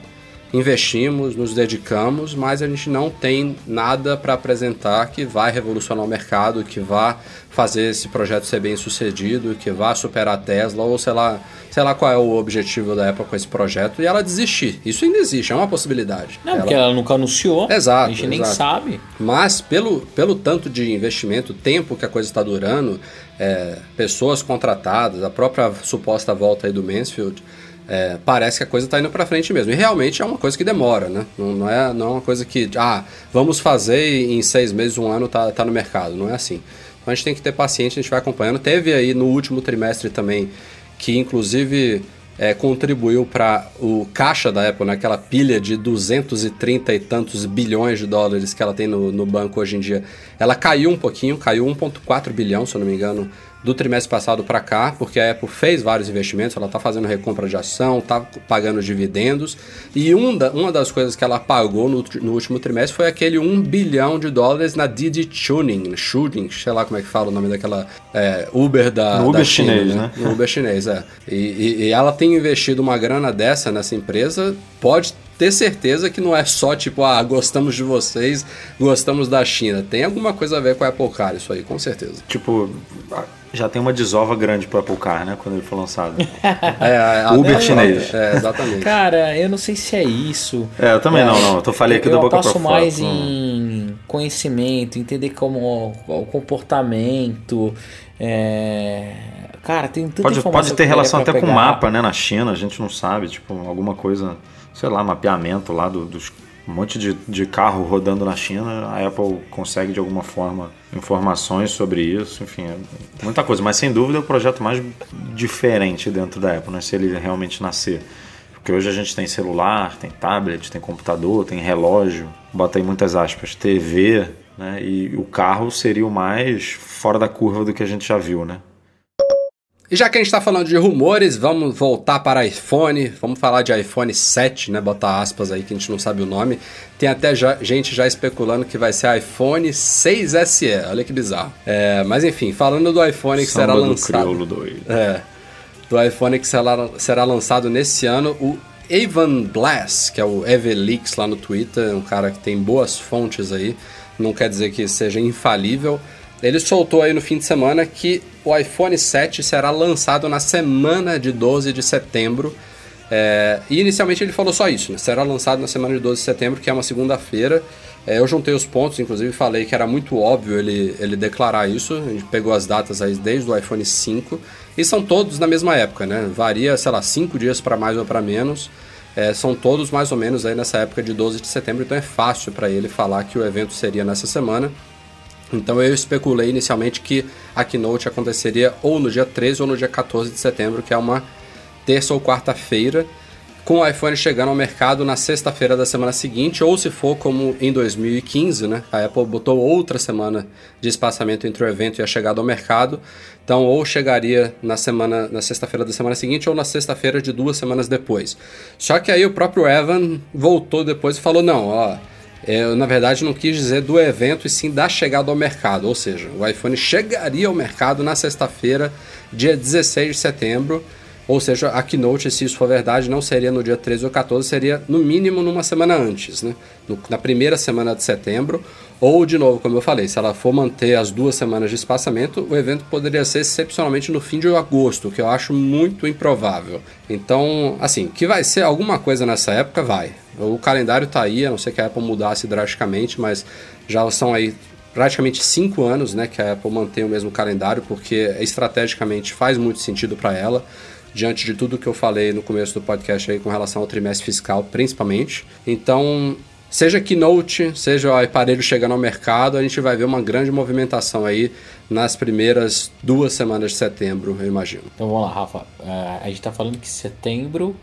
investimos, nos dedicamos, mas a gente não tem nada para apresentar que vai revolucionar o mercado, que vá fazer esse projeto ser bem sucedido, que vá superar a Tesla, ou sei lá, sei lá qual é o objetivo da Apple com esse projeto, e ela desistir. Isso ainda existe, é uma possibilidade. Não, ela... porque ela nunca anunciou. Exato. A gente exato. nem sabe. Mas pelo, pelo tanto de investimento, tempo que a coisa está durando, é, pessoas contratadas, a própria suposta volta aí do Mansfield é, parece que a coisa está indo para frente mesmo. E realmente é uma coisa que demora, né? Não, não, é, não é uma coisa que, ah, vamos fazer e em seis meses, um ano tá, tá no mercado. Não é assim. Então a gente tem que ter paciência, a gente vai acompanhando. Teve aí no último trimestre também, que inclusive é, contribuiu para o caixa da Apple, naquela né? pilha de 230 e tantos bilhões de dólares que ela tem no, no banco hoje em dia. Ela caiu um pouquinho, caiu 1,4 bilhão, se eu não me engano, do trimestre passado para cá, porque a Apple fez vários investimentos, ela está fazendo recompra de ação, está pagando dividendos, e um da, uma das coisas que ela pagou no, no, último trimestre foi aquele 1 bilhão de dólares na Didi Tuning, Shooting, sei lá como é que fala o nome daquela é, Uber da, no Uber da China, chinês, né? No Uber chinês, é. E, e, e ela tem investido uma grana dessa nessa empresa, pode ter certeza que não é só tipo, ah, gostamos de vocês, gostamos da China. Tem alguma coisa a ver com a Apple Car, isso aí, com certeza. Tipo, já tem uma desova grande pro Apple Car, né? Quando ele foi lançado. é, a, Uber chinês. É, exatamente. Cara, eu não sei se é isso. É, eu também é, não, não. Eu falei aqui eu da boca pra fora. Eu passo mais em conhecimento, entender como o comportamento. É... Cara, tem tanta pode, informação Pode ter relação até pegar. com mapa, né? Na China, a gente não sabe. Tipo, alguma coisa sei lá, mapeamento lá do, dos um monte de, de carro rodando na China, a Apple consegue de alguma forma informações sobre isso, enfim, é muita coisa. Mas sem dúvida é o projeto mais diferente dentro da Apple, né? se ele realmente nascer. Porque hoje a gente tem celular, tem tablet, tem computador, tem relógio, bota aí muitas aspas, TV, né? E o carro seria o mais fora da curva do que a gente já viu, né? E já que a gente está falando de rumores, vamos voltar para iPhone. Vamos falar de iPhone 7, né? Botar aspas aí que a gente não sabe o nome. Tem até já, gente já especulando que vai ser iPhone 6 SE. Olha que bizarro. É, mas enfim, falando do iPhone que Samba será lançado. Do doido. É, do iPhone que será, será lançado nesse ano, o Evan Blass, que é o Evelix lá no Twitter, um cara que tem boas fontes aí. Não quer dizer que seja infalível ele soltou aí no fim de semana que o iPhone 7 será lançado na semana de 12 de setembro. É, e inicialmente ele falou só isso, né? será lançado na semana de 12 de setembro, que é uma segunda-feira. É, eu juntei os pontos, inclusive falei que era muito óbvio ele, ele declarar isso. A gente pegou as datas aí desde o iPhone 5 e são todos na mesma época, né? Varia, sei lá, 5 dias para mais ou para menos. É, são todos mais ou menos aí nessa época de 12 de setembro, então é fácil para ele falar que o evento seria nessa semana. Então eu especulei inicialmente que a keynote aconteceria ou no dia 13 ou no dia 14 de setembro, que é uma terça ou quarta-feira, com o iPhone chegando ao mercado na sexta-feira da semana seguinte, ou se for como em 2015, né? A Apple botou outra semana de espaçamento entre o evento e a chegada ao mercado. Então, ou chegaria na semana na sexta-feira da semana seguinte ou na sexta-feira de duas semanas depois. Só que aí o próprio Evan voltou depois e falou: "Não, ó, eu, na verdade, não quis dizer do evento e sim da chegada ao mercado. Ou seja, o iPhone chegaria ao mercado na sexta-feira, dia 16 de setembro. Ou seja, a keynote, se isso for verdade, não seria no dia 13 ou 14, seria no mínimo numa semana antes, né? No, na primeira semana de setembro. Ou, de novo, como eu falei, se ela for manter as duas semanas de espaçamento, o evento poderia ser excepcionalmente no fim de agosto, que eu acho muito improvável. Então, assim, que vai ser alguma coisa nessa época, vai. O calendário está aí, a não ser que a Apple mudasse drasticamente, mas já são aí praticamente cinco anos né, que a Apple mantém o mesmo calendário, porque estrategicamente faz muito sentido para ela, diante de tudo que eu falei no começo do podcast aí com relação ao trimestre fiscal, principalmente. Então, seja Keynote, seja o aparelho chegando ao mercado, a gente vai ver uma grande movimentação aí nas primeiras duas semanas de setembro, eu imagino. Então vamos lá, Rafa. Uh, a gente está falando que setembro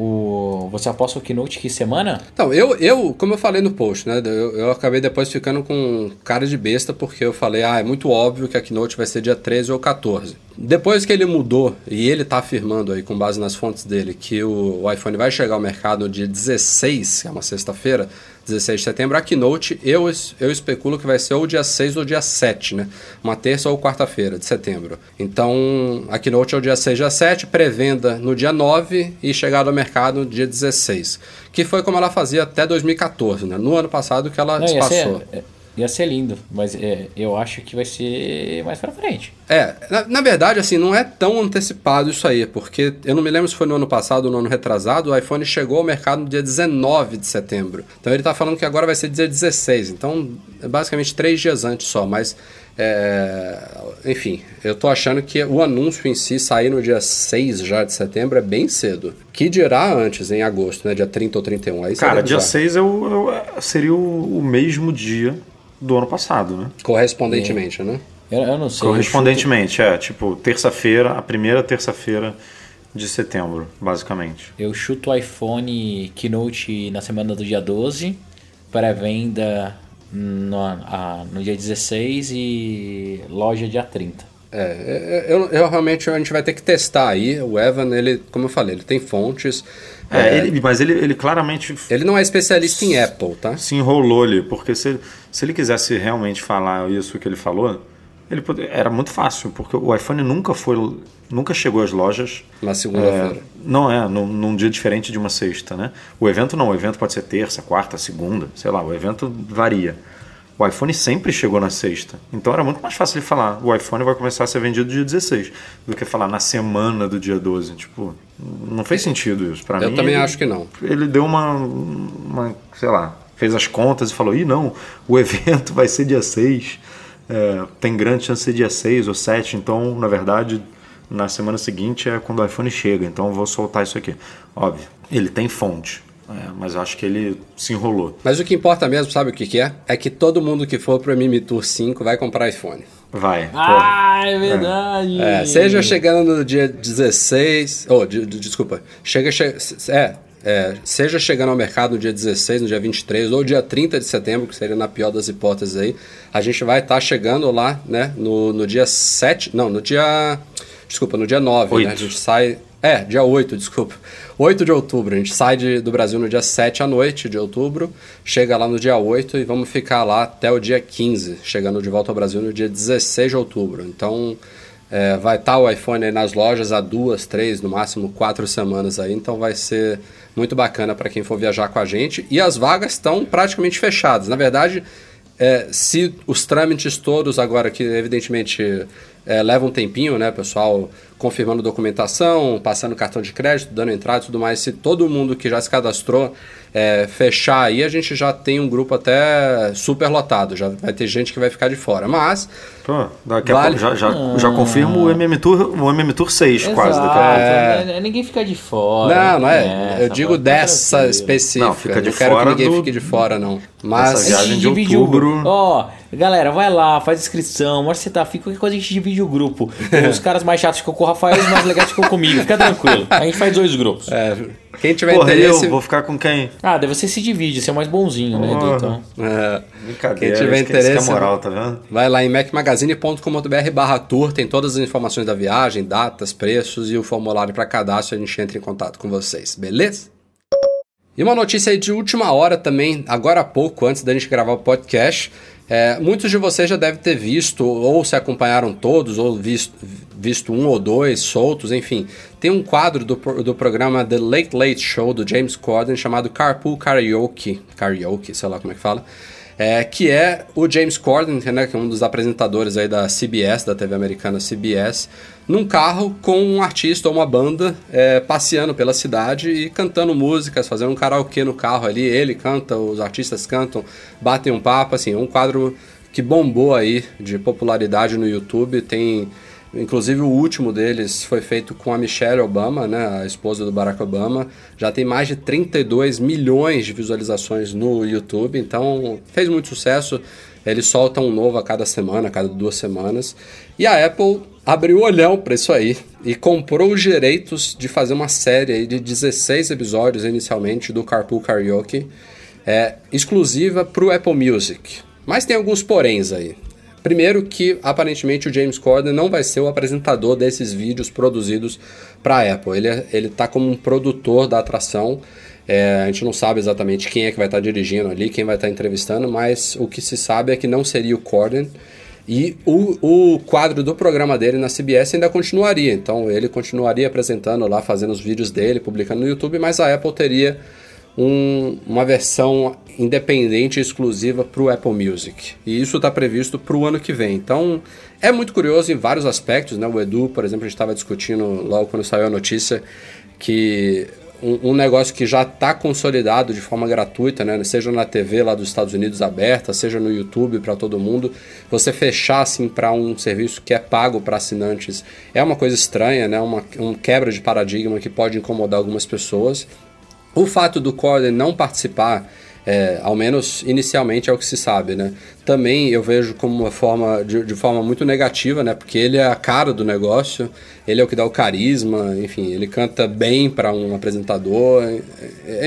o, você aposta o Keynote que semana? Então, eu, eu, como eu falei no post, né? Eu, eu acabei depois ficando com cara de besta porque eu falei, ah, é muito óbvio que a Keynote vai ser dia 13 ou 14. depois que ele mudou, e ele está afirmando aí, com base nas fontes dele, que o, o iPhone vai chegar ao mercado no dia 16, que é uma sexta-feira, 16 de setembro, a Keynote, eu, eu especulo que vai ser ou dia 6 ou dia 7, né? Uma terça ou quarta-feira de setembro. Então, a Keynote é o dia 6 dia 7, pré-venda no dia 9 e chegada ao mercado no dia 16. Que foi como ela fazia até 2014, né? No ano passado que ela Não, passou. Ia, ia ser lindo, mas é, eu acho que vai ser mais pra frente. É, na, na, verdade, assim, não é tão antecipado isso aí, porque eu não me lembro se foi no ano passado ou no ano retrasado, o iPhone chegou ao mercado no dia 19 de setembro. Então ele tá falando que agora vai ser dia 16, então é basicamente três dias antes só, mas é, enfim, eu tô achando que o anúncio em si sair no dia 6 já de setembro é bem cedo. Que dirá antes, em agosto, né? Dia 30 ou 31. Aí Cara, dia 6 é o, é, seria o, o mesmo dia do ano passado, né? Correspondentemente, é. né? Eu, eu, não sei. Correspondentemente, chuto... é. Tipo, terça-feira, a primeira terça-feira de setembro, basicamente. Eu chuto o iPhone Keynote na semana do dia 12, pré-venda no, no dia 16 e loja dia 30. É, é, eu, eu, realmente a gente vai ter que testar aí. O Evan, ele, como eu falei, ele tem fontes. É, é ele, mas ele, ele claramente. Ele não é especialista em Apple, tá? Se enrolou ali, porque se, se ele quisesse realmente falar isso que ele falou, ele pode, era muito fácil, porque o iPhone nunca foi, nunca chegou às lojas. Na segunda-feira. É, não é, num, num, dia diferente de uma sexta, né? O evento não, o evento pode ser terça, quarta, segunda, sei lá, o evento varia. O iPhone sempre chegou na sexta. Então era muito mais fácil de falar. O iPhone vai começar a ser vendido dia 16 do que falar na semana do dia 12. Tipo, não fez sentido isso. Para mim. Eu também ele, acho que não. Ele deu uma, uma, sei lá, fez as contas e falou: ih, não, o evento vai ser dia 6. É, tem grande chance de ser dia 6 ou 7. Então, na verdade, na semana seguinte é quando o iPhone chega. Então eu vou soltar isso aqui. Óbvio, ele tem fonte. É, mas eu acho que ele se enrolou. Mas o que importa mesmo, sabe o que, que é? É que todo mundo que for pro Mimi Tour 5 vai comprar iPhone. Vai. Ah, é verdade. É, seja chegando no dia 16. Oh, de, de, desculpa. Chega. Che, é, é, seja chegando ao mercado no dia 16, no dia 23 ou dia 30 de setembro, que seria na pior das hipóteses aí, a gente vai estar tá chegando lá, né, no, no dia 7, não, no dia, desculpa, no dia 9, né, a gente sai, é, dia 8, desculpa. 8 de outubro. A gente sai de, do Brasil no dia 7 à noite de outubro, chega lá no dia 8 e vamos ficar lá até o dia 15, chegando de volta ao Brasil no dia 16 de outubro. Então é, vai estar tá o iPhone aí nas lojas há duas, três, no máximo quatro semanas aí. Então vai ser muito bacana para quem for viajar com a gente. E as vagas estão praticamente fechadas. Na verdade, é, se os trâmites todos agora, que evidentemente é, leva um tempinho, né, pessoal? confirmando documentação, passando cartão de crédito, dando entrada e tudo mais. Se todo mundo que já se cadastrou é, fechar aí, a gente já tem um grupo até super lotado. Já vai ter gente que vai ficar de fora. Mas. Pô, daqui vale... a pouco já, já, ah. já confirmo o MM Tour, o MM Tour 6, Exato. quase. Daqui a pouco. É... é ninguém fica de fora. Não, não é. eu digo dessa específica. Não, fica de não fora. quero que ninguém do... fique de fora, não. Mas. Essa viagem de outubro. Ó, oh, galera, vai lá, faz inscrição, mostra se tá afim, qualquer coisa a gente divide o grupo. Os caras mais chatos ficam com o Rafael e os mais legais ficam comigo. Fica tranquilo. A gente faz dois grupos. É. Quem tiver Porra, interesse. Eu vou ficar com quem? Ah, deve ser se divide, ser é mais bonzinho, né, Edu? Então. É. Brincadeira. Quem tiver interesse. É moral, tá vendo? Vai lá em macmagazine.com.br barra tour, tem todas as informações da viagem, datas, preços e o formulário para cadastro. A gente entra em contato com vocês, beleza? E uma notícia aí de última hora também, agora há pouco, antes da gente gravar o podcast. É, muitos de vocês já devem ter visto, ou se acompanharam todos, ou visto, visto um ou dois soltos, enfim. Tem um quadro do, do programa The Late Late Show do James Corden chamado Carpool Karaoke, Karaoke, sei lá como é que fala, é, que é o James Corden, né, que é um dos apresentadores aí da CBS, da TV americana CBS, num carro com um artista ou uma banda é, passeando pela cidade e cantando músicas, fazendo um karaokê no carro ali. Ele canta, os artistas cantam, batem um papo, assim, um quadro que bombou aí de popularidade no YouTube. Tem, inclusive, o último deles foi feito com a Michelle Obama, né, a esposa do Barack Obama. Já tem mais de 32 milhões de visualizações no YouTube, então fez muito sucesso. Eles soltam um novo a cada semana, a cada duas semanas. E a Apple abriu o olhão para isso aí e comprou os direitos de fazer uma série de 16 episódios inicialmente do Carpool Karaoke, é, exclusiva para o Apple Music. Mas tem alguns poréns aí. Primeiro que aparentemente o James Corden não vai ser o apresentador desses vídeos produzidos para a Apple. Ele é, ele está como um produtor da atração. É, a gente não sabe exatamente quem é que vai estar tá dirigindo ali, quem vai estar tá entrevistando, mas o que se sabe é que não seria o Corden. E o, o quadro do programa dele na CBS ainda continuaria. Então ele continuaria apresentando lá, fazendo os vídeos dele, publicando no YouTube, mas a Apple teria um, uma versão independente exclusiva para o Apple Music. E isso está previsto para o ano que vem. Então é muito curioso em vários aspectos. Né? O Edu, por exemplo, a gente estava discutindo logo quando saiu a notícia que um, um negócio que já está consolidado de forma gratuita, né? seja na TV lá dos Estados Unidos aberta, seja no YouTube para todo mundo, você fechar assim para um serviço que é pago para assinantes é uma coisa estranha, né? uma um quebra de paradigma que pode incomodar algumas pessoas. O fato do Corden não participar, é, ao menos inicialmente é o que se sabe, né? Também eu vejo como uma forma, de, de, forma muito negativa, né? Porque ele é a cara do negócio, ele é o que dá o carisma, enfim, ele canta bem para um apresentador,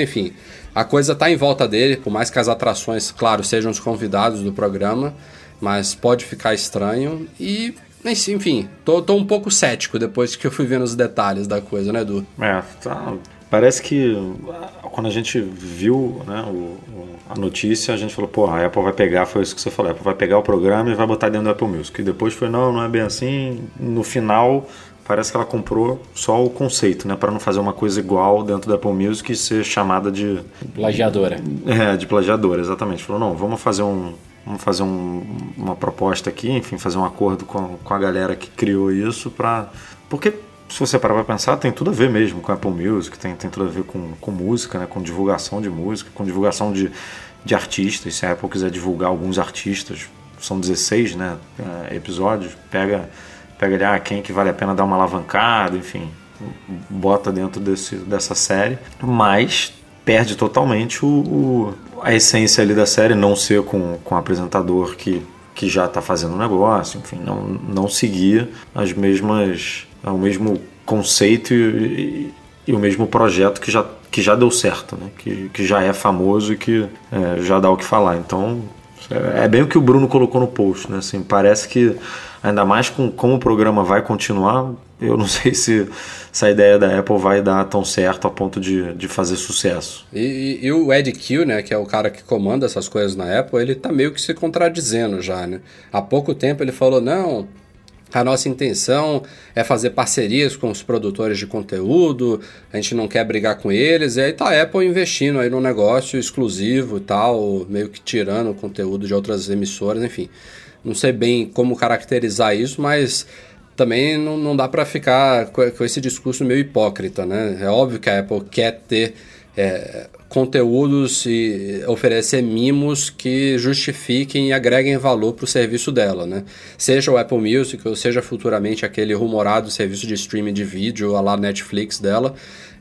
enfim. A coisa está em volta dele, por mais que as atrações, claro, sejam os convidados do programa, mas pode ficar estranho e enfim, tô, tô um pouco cético depois que eu fui vendo os detalhes da coisa, né, Edu? É, tá, Parece que quando a gente viu né, o, a notícia, a gente falou, pô, a Apple vai pegar, foi isso que você falou, a Apple vai pegar o programa e vai botar dentro do Apple Music. E depois foi, não, não é bem assim. No final, parece que ela comprou só o conceito, né, para não fazer uma coisa igual dentro do Apple Music e ser chamada de... Plagiadora. É, de plagiadora, exatamente. Falou, não, vamos fazer um... Vamos fazer um, uma proposta aqui, enfim, fazer um acordo com, com a galera que criou isso para... Porque se você parar para pensar, tem tudo a ver mesmo com Apple Music, tem, tem tudo a ver com, com música, né? com divulgação de música, com divulgação de, de artistas. Se a Apple quiser divulgar alguns artistas, são 16 né, é, episódios, pega, pega ali, ah, quem que vale a pena dar uma alavancada, enfim, bota dentro desse, dessa série, mas perde totalmente o, o, a essência ali da série, não ser com, com o apresentador que, que já está fazendo o negócio, enfim, não, não seguir as mesmas é o mesmo conceito e, e, e, o mesmo projeto que já, que já deu certo, né? que, que já é famoso e que é, já dá o que falar. Então, é, bem o que o Bruno colocou no post. Né? Assim, parece que, ainda mais com como o programa vai continuar, eu não sei se, se a ideia da Apple vai dar tão certo a ponto de, de fazer sucesso. E, e, e, o Ed Kill, né, que é o cara que comanda essas coisas na Apple, ele tá meio que se contradizendo já, né? Há pouco tempo ele falou, não, a nossa intenção é fazer parcerias com os produtores de conteúdo, a gente não quer brigar com eles, e aí tá a Apple investindo aí num negócio exclusivo e tal, meio que tirando o conteúdo de outras emissoras, enfim. Não sei bem como caracterizar isso, mas também não, não dá para ficar com, com esse discurso meio hipócrita, né? É óbvio que a Apple quer ter é, conteúdos e oferecer mimos que justifiquem e agreguem valor para o serviço dela, né? Seja o Apple Music ou seja futuramente aquele rumorado serviço de streaming de vídeo a lá Netflix dela,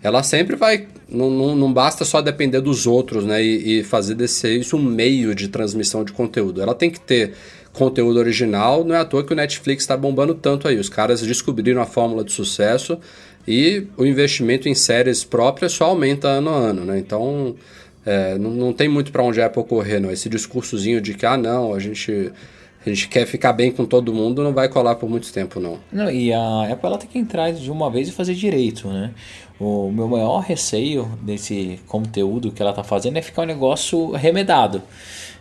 ela sempre vai. Não, não, não basta só depender dos outros, né? E, e fazer desse isso um meio de transmissão de conteúdo. Ela tem que ter conteúdo original. Não é à toa que o Netflix está bombando tanto aí. Os caras descobriram a fórmula de sucesso e o investimento em séries próprias só aumenta ano a ano, né? Então, é, não, não tem muito para onde a Apple correr, não. Esse discursozinho de que, ah, não, a gente, a gente quer ficar bem com todo mundo, não vai colar por muito tempo, não. Não, e a Apple ela tem que entrar de uma vez e fazer direito, né? O meu maior receio desse conteúdo que ela tá fazendo é ficar um negócio remedado.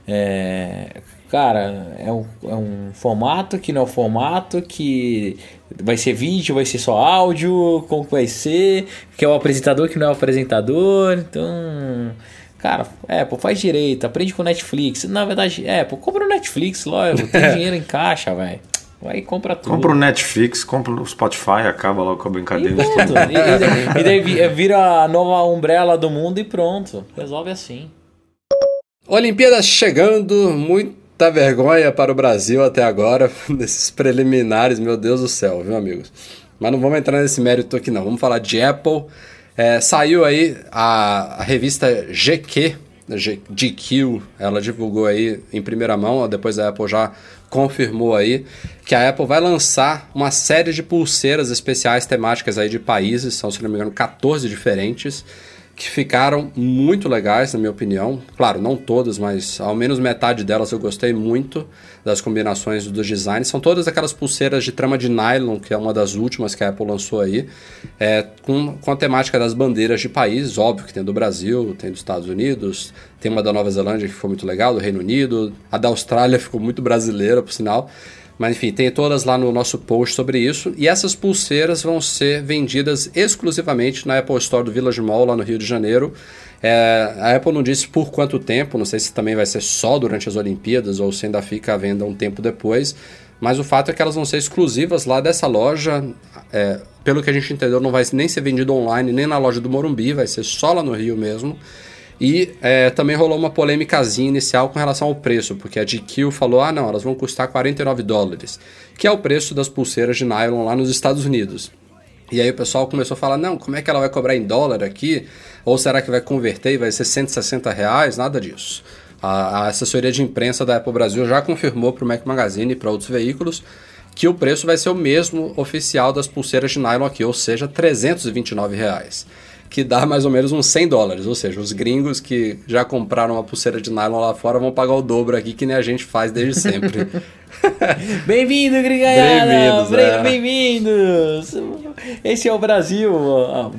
É, cara, é um, é um formato que não é um formato, que vai ser vídeo, vai ser só áudio, como vai ser, que é o apresentador que não é o apresentador, então... Cara, Apple, faz direito, aprende com Netflix. Na verdade, Apple, compra o Netflix logo, tem dinheiro em caixa, velho. Vai e compra tudo. Compra o Netflix, compra o Spotify, acaba logo com a brincadeira. E, pronto. e, e, daí vira a nova umbrella do mundo e pronto. Resolve assim. Olimpíadas chegando, muita vergonha para o Brasil até agora, nesses preliminares, meu Deus do céu, viu, amigos? Mas não vamos entrar nesse mérito aqui, não. Vamos falar de Apple. É, saiu aí a, a revista GQ, GQ, ela divulgou aí em primeira mão, depois a Apple já confirmou aí que a Apple vai lançar uma série de pulseiras especiais temáticas aí de países, são, se não me engano, 14 diferentes que ficaram muito legais, na minha opinião. Claro, não todas, mas ao menos metade delas eu gostei muito das combinações dos designs. São todas aquelas pulseiras de trama de nylon, que é uma das últimas que a Apple lançou aí, é, com, com a temática das bandeiras de países, óbvio que tem do Brasil, tem dos Estados Unidos, tem uma da Nova Zelândia que foi muito legal, do Reino Unido, a da Austrália ficou muito brasileira, por sinal. Mas enfim, tem todas lá no nosso post sobre isso. E essas pulseiras vão ser vendidas exclusivamente na Apple Store do Village Mall, lá no Rio de Janeiro. É, a Apple não disse por quanto tempo, não sei se também vai ser só durante as Olimpíadas ou se ainda fica à venda um tempo depois. Mas o fato é que elas vão ser exclusivas lá dessa loja. É, pelo que a gente entendeu, não vai nem ser vendido online, nem na loja do Morumbi, vai ser só lá no Rio mesmo. E é, também rolou uma polêmicazinha inicial com relação ao preço, porque a GQ falou: ah, não, elas vão custar 49 dólares, que é o preço das pulseiras de nylon lá nos Estados Unidos. E aí o pessoal começou a falar: não, como é que ela vai cobrar em dólar aqui? Ou será que vai converter e vai ser 160 reais? Nada disso. A, a assessoria de imprensa da Apple Brasil já confirmou para o Mac Magazine e para outros veículos que o preço vai ser o mesmo oficial das pulseiras de nylon aqui, ou seja, 329 reais que dá mais ou menos uns 100 dólares. Ou seja, os gringos que já compraram uma pulseira de nylon lá fora vão pagar o dobro aqui, que nem a gente faz desde sempre. Bem-vindo, gringaiada! Bem-vindos! É. Bem Esse é o Brasil.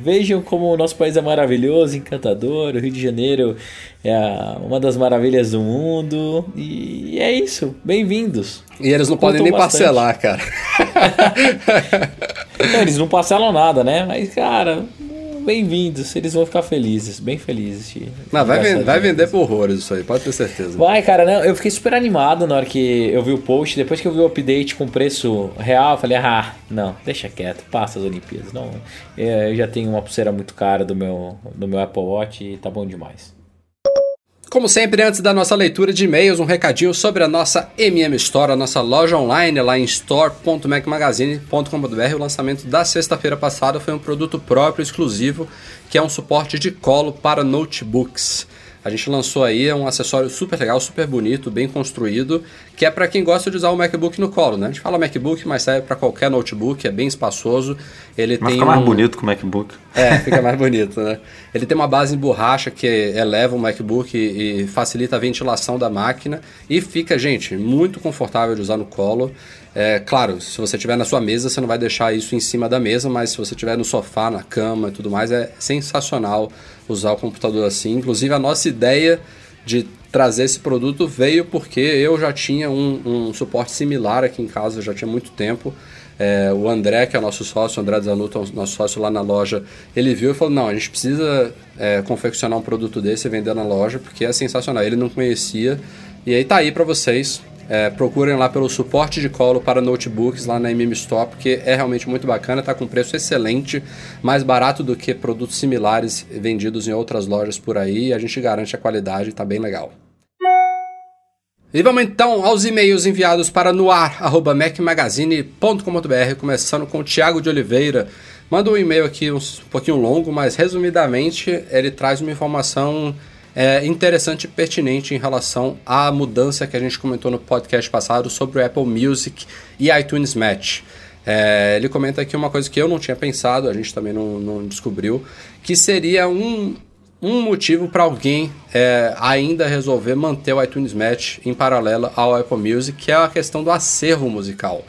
Vejam como o nosso país é maravilhoso, encantador. O Rio de Janeiro é uma das maravilhas do mundo. E é isso. Bem-vindos. E eles não podem nem bastante. parcelar, cara. não, eles não parcelam nada, né? Mas, cara, bem-vindos, eles vão ficar felizes, bem felizes. De, não, vai, vender, vai vender por horrores isso aí, pode ter certeza. Vai, cara, não, eu fiquei super animado na hora que eu vi o post, depois que eu vi o update com preço real, eu falei, ah, não, deixa quieto, passa as Olimpíadas. Não, é, eu já tenho uma pulseira muito cara do meu, do meu Apple Watch e tá bom demais. Como sempre, antes da nossa leitura de e-mails, um recadinho sobre a nossa MM Store, a nossa loja online lá em store.macmagazine.com.br. O lançamento da sexta-feira passada foi um produto próprio, exclusivo, que é um suporte de colo para notebooks. A gente lançou aí é um acessório super legal, super bonito, bem construído, que é para quem gosta de usar o MacBook no colo, né? A gente fala MacBook, mas serve para qualquer notebook, é bem espaçoso. Ele mas tem fica um... mais bonito que o MacBook. É, fica mais bonito, né? Ele tem uma base em borracha que eleva o MacBook e facilita a ventilação da máquina e fica, gente, muito confortável de usar no colo. É, claro, se você estiver na sua mesa, você não vai deixar isso em cima da mesa, mas se você estiver no sofá, na cama e tudo mais, é sensacional usar o computador assim. Inclusive, a nossa ideia de trazer esse produto veio porque eu já tinha um, um suporte similar aqui em casa, já tinha muito tempo. É, o André, que é nosso sócio, o André Zanuto, nosso sócio lá na loja, ele viu e falou: não, a gente precisa é, confeccionar um produto desse e vender na loja porque é sensacional. Ele não conhecia. E aí tá aí para vocês é, procurem lá pelo suporte de colo para notebooks lá na MM Store, porque é realmente muito bacana, está com preço excelente, mais barato do que produtos similares vendidos em outras lojas por aí, e a gente garante a qualidade, está bem legal. E vamos então aos e-mails enviados para noar.mecmagazine.com.br, começando com o Tiago de Oliveira. Manda um e-mail aqui um pouquinho longo, mas resumidamente ele traz uma informação é interessante e pertinente em relação à mudança que a gente comentou no podcast passado sobre o Apple Music e iTunes Match. É, ele comenta aqui uma coisa que eu não tinha pensado, a gente também não, não descobriu, que seria um, um motivo para alguém é, ainda resolver manter o iTunes Match em paralelo ao Apple Music, que é a questão do acervo musical.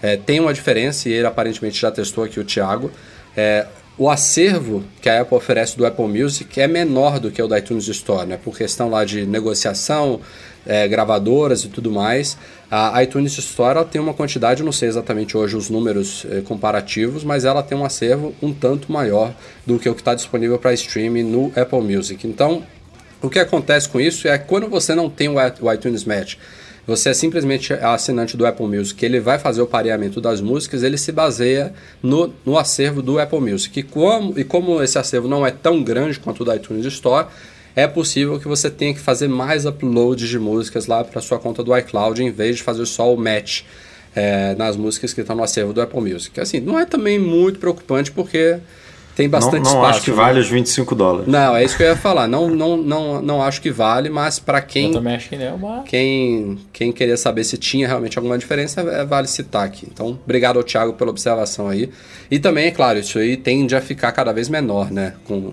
É, tem uma diferença, e ele aparentemente já testou aqui o Thiago. É, o acervo que a Apple oferece do Apple Music é menor do que o da iTunes Store, né? Por questão lá de negociação, é, gravadoras e tudo mais. A iTunes Store tem uma quantidade, não sei exatamente hoje os números é, comparativos, mas ela tem um acervo um tanto maior do que o que está disponível para streaming no Apple Music. Então, o que acontece com isso é que quando você não tem o iTunes Match você é simplesmente assinante do Apple Music, ele vai fazer o pareamento das músicas, ele se baseia no, no acervo do Apple Music. E como, e como esse acervo não é tão grande quanto o da iTunes Store, é possível que você tenha que fazer mais uploads de músicas lá para sua conta do iCloud, em vez de fazer só o match é, nas músicas que estão no acervo do Apple Music. Assim, não é também muito preocupante, porque tem bastante não, não espaço. acho que vale os 25 dólares. Não, é isso que eu ia falar. Não, não, não, não acho que vale, mas para quem. Eu também acho que não é uma. Quem, quem queria saber se tinha realmente alguma diferença, é, vale citar aqui. Então, obrigado ao Thiago pela observação aí. E também, é claro, isso aí tende a ficar cada vez menor, né? Com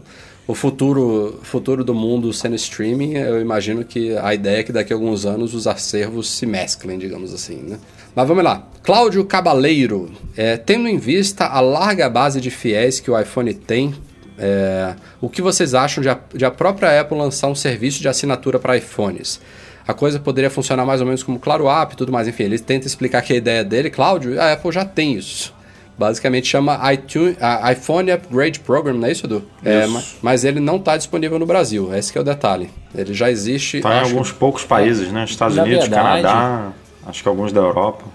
o futuro, futuro do mundo sendo streaming, eu imagino que a ideia é que daqui a alguns anos os acervos se mesclem, digamos assim, né? Mas vamos lá. Cláudio Cabaleiro, é, tendo em vista a larga base de fiéis que o iPhone tem, é, o que vocês acham de a, de a própria Apple lançar um serviço de assinatura para iPhones? A coisa poderia funcionar mais ou menos como Claro App e tudo mais. Enfim, ele tenta explicar que a ideia dele, Cláudio, a Apple já tem isso. Basicamente chama iTunes, iPhone Upgrade Program, não é isso, Edu? É, mas ele não está disponível no Brasil, esse é o detalhe. Ele já existe. Está em alguns poucos países, né? Estados Na Unidos, verdade, Canadá, acho que alguns da Europa.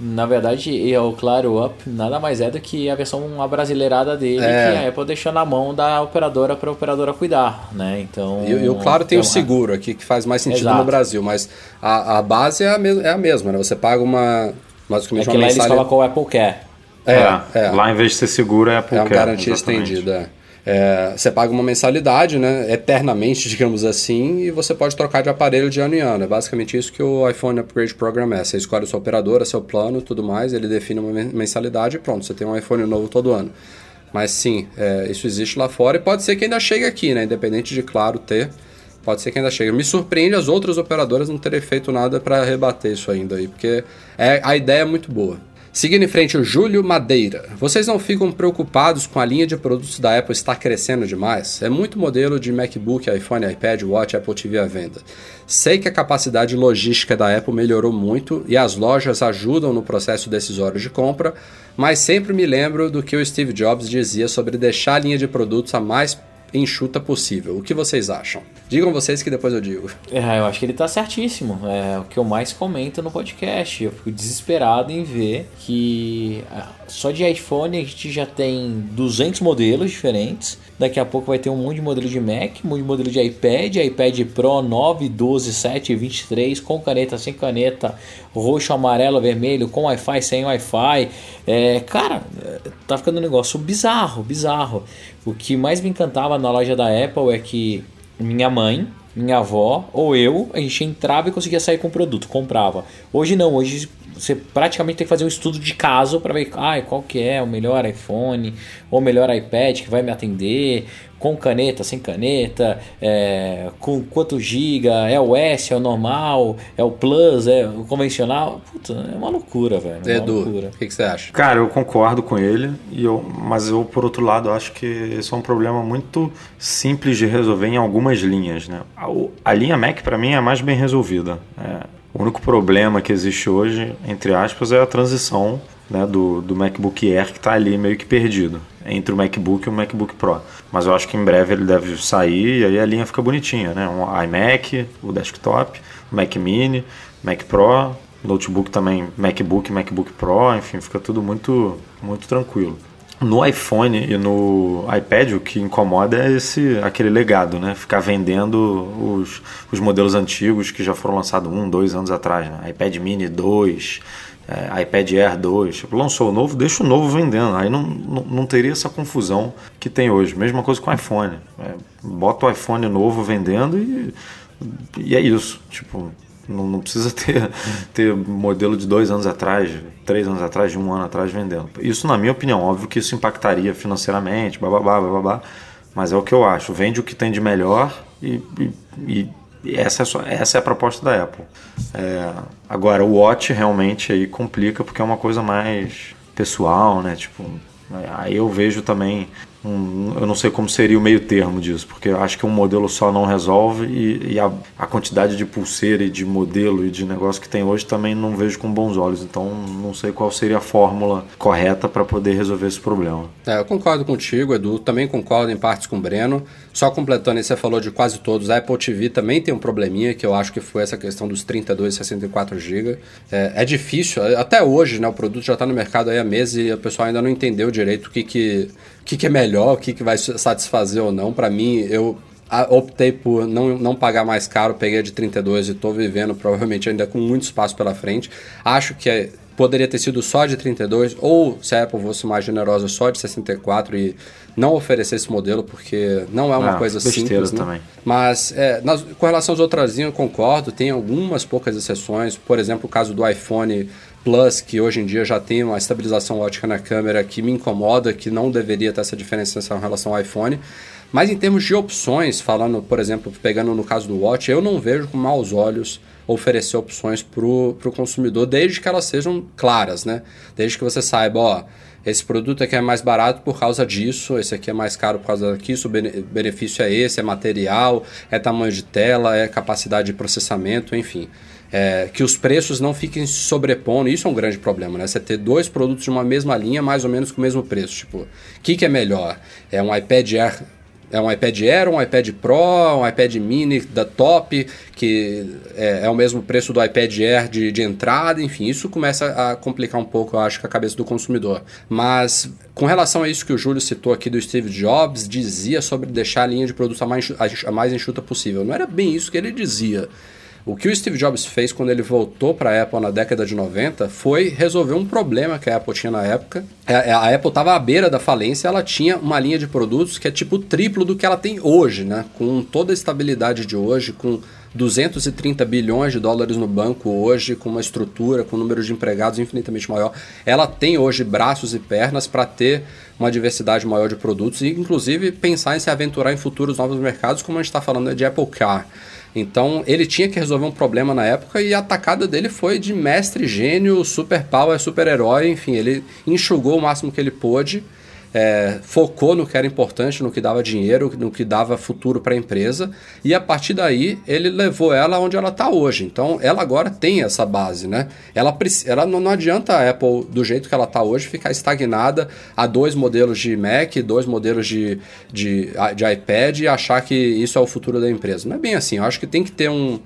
Na verdade, o Claro Up nada mais é do que a versão abrasileirada dele, é. que a Apple deixou na mão da operadora para a operadora cuidar, né? Então. E, e o Claro tem o então, seguro aqui, que faz mais sentido Exato. no Brasil, mas a, a base é a, é a mesma, né? Você paga uma. Basicamente é que uma lá eles colocam o Apple Care. É, é, é, Lá em vez de ser seguro é Apple É uma Care, garantia exatamente. estendida. É, você paga uma mensalidade, né, eternamente, digamos assim, e você pode trocar de aparelho de ano em ano. É basicamente isso que o iPhone Upgrade Program é. Você escolhe sua operadora, seu plano, tudo mais, ele define uma mensalidade e pronto, você tem um iPhone novo todo ano. Mas sim, é, isso existe lá fora e pode ser que ainda chegue aqui, né, independente de, claro, ter, pode ser que ainda chegue. Me surpreende as outras operadoras não terem feito nada para rebater isso ainda aí, porque é, a ideia é muito boa. Seguindo em frente, o Júlio Madeira. Vocês não ficam preocupados com a linha de produtos da Apple estar crescendo demais? É muito modelo de MacBook, iPhone, iPad, Watch, Apple TV à venda. Sei que a capacidade logística da Apple melhorou muito e as lojas ajudam no processo decisório de compra, mas sempre me lembro do que o Steve Jobs dizia sobre deixar a linha de produtos a mais enxuta possível. O que vocês acham? Digam vocês que depois eu digo. É, eu acho que ele tá certíssimo. É o que eu mais comento no podcast. Eu fico desesperado em ver que ah, só de iPhone a gente já tem 200 modelos diferentes. Daqui a pouco vai ter um monte de modelo de Mac, um monte de modelo de iPad, iPad Pro 9, 12, 7, 23, com caneta, sem caneta, roxo, amarelo, vermelho, com Wi-Fi, sem Wi-Fi. É, cara, tá ficando um negócio bizarro, bizarro. O que mais me encantava na loja da Apple é que minha mãe, minha avó ou eu, a gente entrava e conseguia sair com o produto, comprava. Hoje não, hoje você praticamente tem que fazer um estudo de caso para ver ah, qual que é o melhor iPhone ou o melhor iPad que vai me atender, com caneta, sem caneta, é, com quanto giga, é o S, é o normal, é o Plus, é o convencional. Puta, é uma loucura, velho. É Edu, o que, que, você acha? Cara, eu concordo com ele, e eu, mas eu, por outro lado, acho que esse é um problema muito simples de resolver em algumas linhas. Né? A, a linha Mac, para mim, é a mais bem resolvida. É, o único problema que existe hoje, entre aspas, é a transição né, do, do MacBook Air que está ali meio que perdido entre o MacBook e o MacBook Pro. Mas eu acho que em breve ele deve sair e aí a linha fica bonitinha, né? Um iMac, o desktop, Mac Mini, Mac Pro, notebook também, MacBook, MacBook Pro, enfim, fica tudo muito, muito tranquilo. No iPhone e no iPad o que incomoda é esse aquele legado, né? Ficar vendendo os, os modelos antigos que já foram lançados um, dois anos atrás, né? iPad Mini 2, é, iPad Air 2, tipo, lançou o novo, deixa o novo vendendo. Aí não, não, não, teria essa confusão que tem hoje. Mesma coisa com o iPhone. É, bota o iPhone novo vendendo e, e é isso. Tipo, não, não, precisa ter, ter modelo de dois anos atrás, três anos atrás, de um ano atrás vendendo. Isso, na minha opinião, óbvio que isso impactaria financeiramente, bababá, bababá, mas é o que eu acho. Vende o que tem de melhor e, e, e essa é, só, essa é a proposta da Apple. É, agora, o Watch realmente aí complica porque é uma coisa mais pessoal, né? Tipo, aí eu vejo também um, eu não sei como seria o meio termo disso, porque eu acho que um modelo só não resolve e, e a, a, quantidade de pulseira e de modelo e de negócio que tem hoje também não vejo com bons olhos. Então não sei qual seria a fórmula correta para poder resolver esse problema. É, eu concordo contigo, Edu. Também concordo em partes com o Breno. Só completando, você falou de quase todos. A Apple TV também tem um probleminha que eu acho que foi essa questão dos 32 e 64 GB. É, é, difícil, até hoje, né? O produto já está no mercado aí há meses e o pessoal ainda não entendeu direito o que, que que, que é melhor, o que, que vai satisfazer ou não. Para mim, eu optei por não, não pagar mais caro, peguei a de 32 e estou vivendo provavelmente ainda com muito espaço pela frente. Acho que é, poderia ter sido só de 32 ou se a Apple fosse mais generosa só de 64 e não oferecer esse modelo porque não é uma ah, coisa simples, né? também. Mas é, nas, com relação às outras eu concordo, tem algumas poucas exceções, por exemplo, o caso do iPhone Plus, que hoje em dia já tem uma estabilização ótica na câmera que me incomoda, que não deveria ter essa diferenciação em relação ao iPhone. Mas em termos de opções, falando, por exemplo, pegando no caso do Watch, eu não vejo com maus olhos oferecer opções para o consumidor, desde que elas sejam claras, né? Desde que você saiba, ó, esse produto aqui é mais barato por causa disso, esse aqui é mais caro por causa disso, o benefício é esse, é material, é tamanho de tela, é capacidade de processamento, enfim. É, que os preços não fiquem se sobrepondo, isso é um grande problema, né? Você ter dois produtos de uma mesma linha, mais ou menos com o mesmo preço. Tipo, o que, que é melhor? É um iPad Air é um iPad Air, um iPad Pro, um iPad Mini da top, que é, é o mesmo preço do iPad Air de, de, entrada, enfim, isso começa a complicar um pouco, eu acho, a cabeça do consumidor. Mas com relação a isso que o Júlio citou aqui do Steve Jobs, dizia sobre deixar a linha de produtos a mais, a mais enxuta possível. Não era bem isso que ele dizia. O que o Steve Jobs fez quando ele voltou para a Apple na década de 90 foi resolver um problema que a Apple tinha na época. É, é, a Apple estava à beira da falência, ela tinha uma linha de produtos que é tipo triplo do que ela tem hoje, né? Com toda a estabilidade de hoje, com 230 bilhões de dólares no banco hoje, com uma estrutura, com um número de empregados infinitamente maior. Ela tem hoje braços e pernas para ter uma diversidade maior de produtos e, inclusive, pensar em se aventurar em futuros novos mercados, como a gente está falando de Apple Car. Então ele tinha que resolver um problema na época e a atacada dele foi de mestre gênio, super power, super herói, enfim, ele enxugou o máximo que ele pôde é, focou no que era importante, no que dava dinheiro, no que dava futuro para a empresa, e a partir daí ele levou ela onde ela está hoje. Então ela agora tem essa base, né? Ela, ela não, não adianta a Apple, do jeito que ela está hoje, ficar estagnada a dois modelos de Mac, dois modelos de, de, de iPad e achar que isso é o futuro da empresa. Não é bem assim. Eu acho que tem que ter um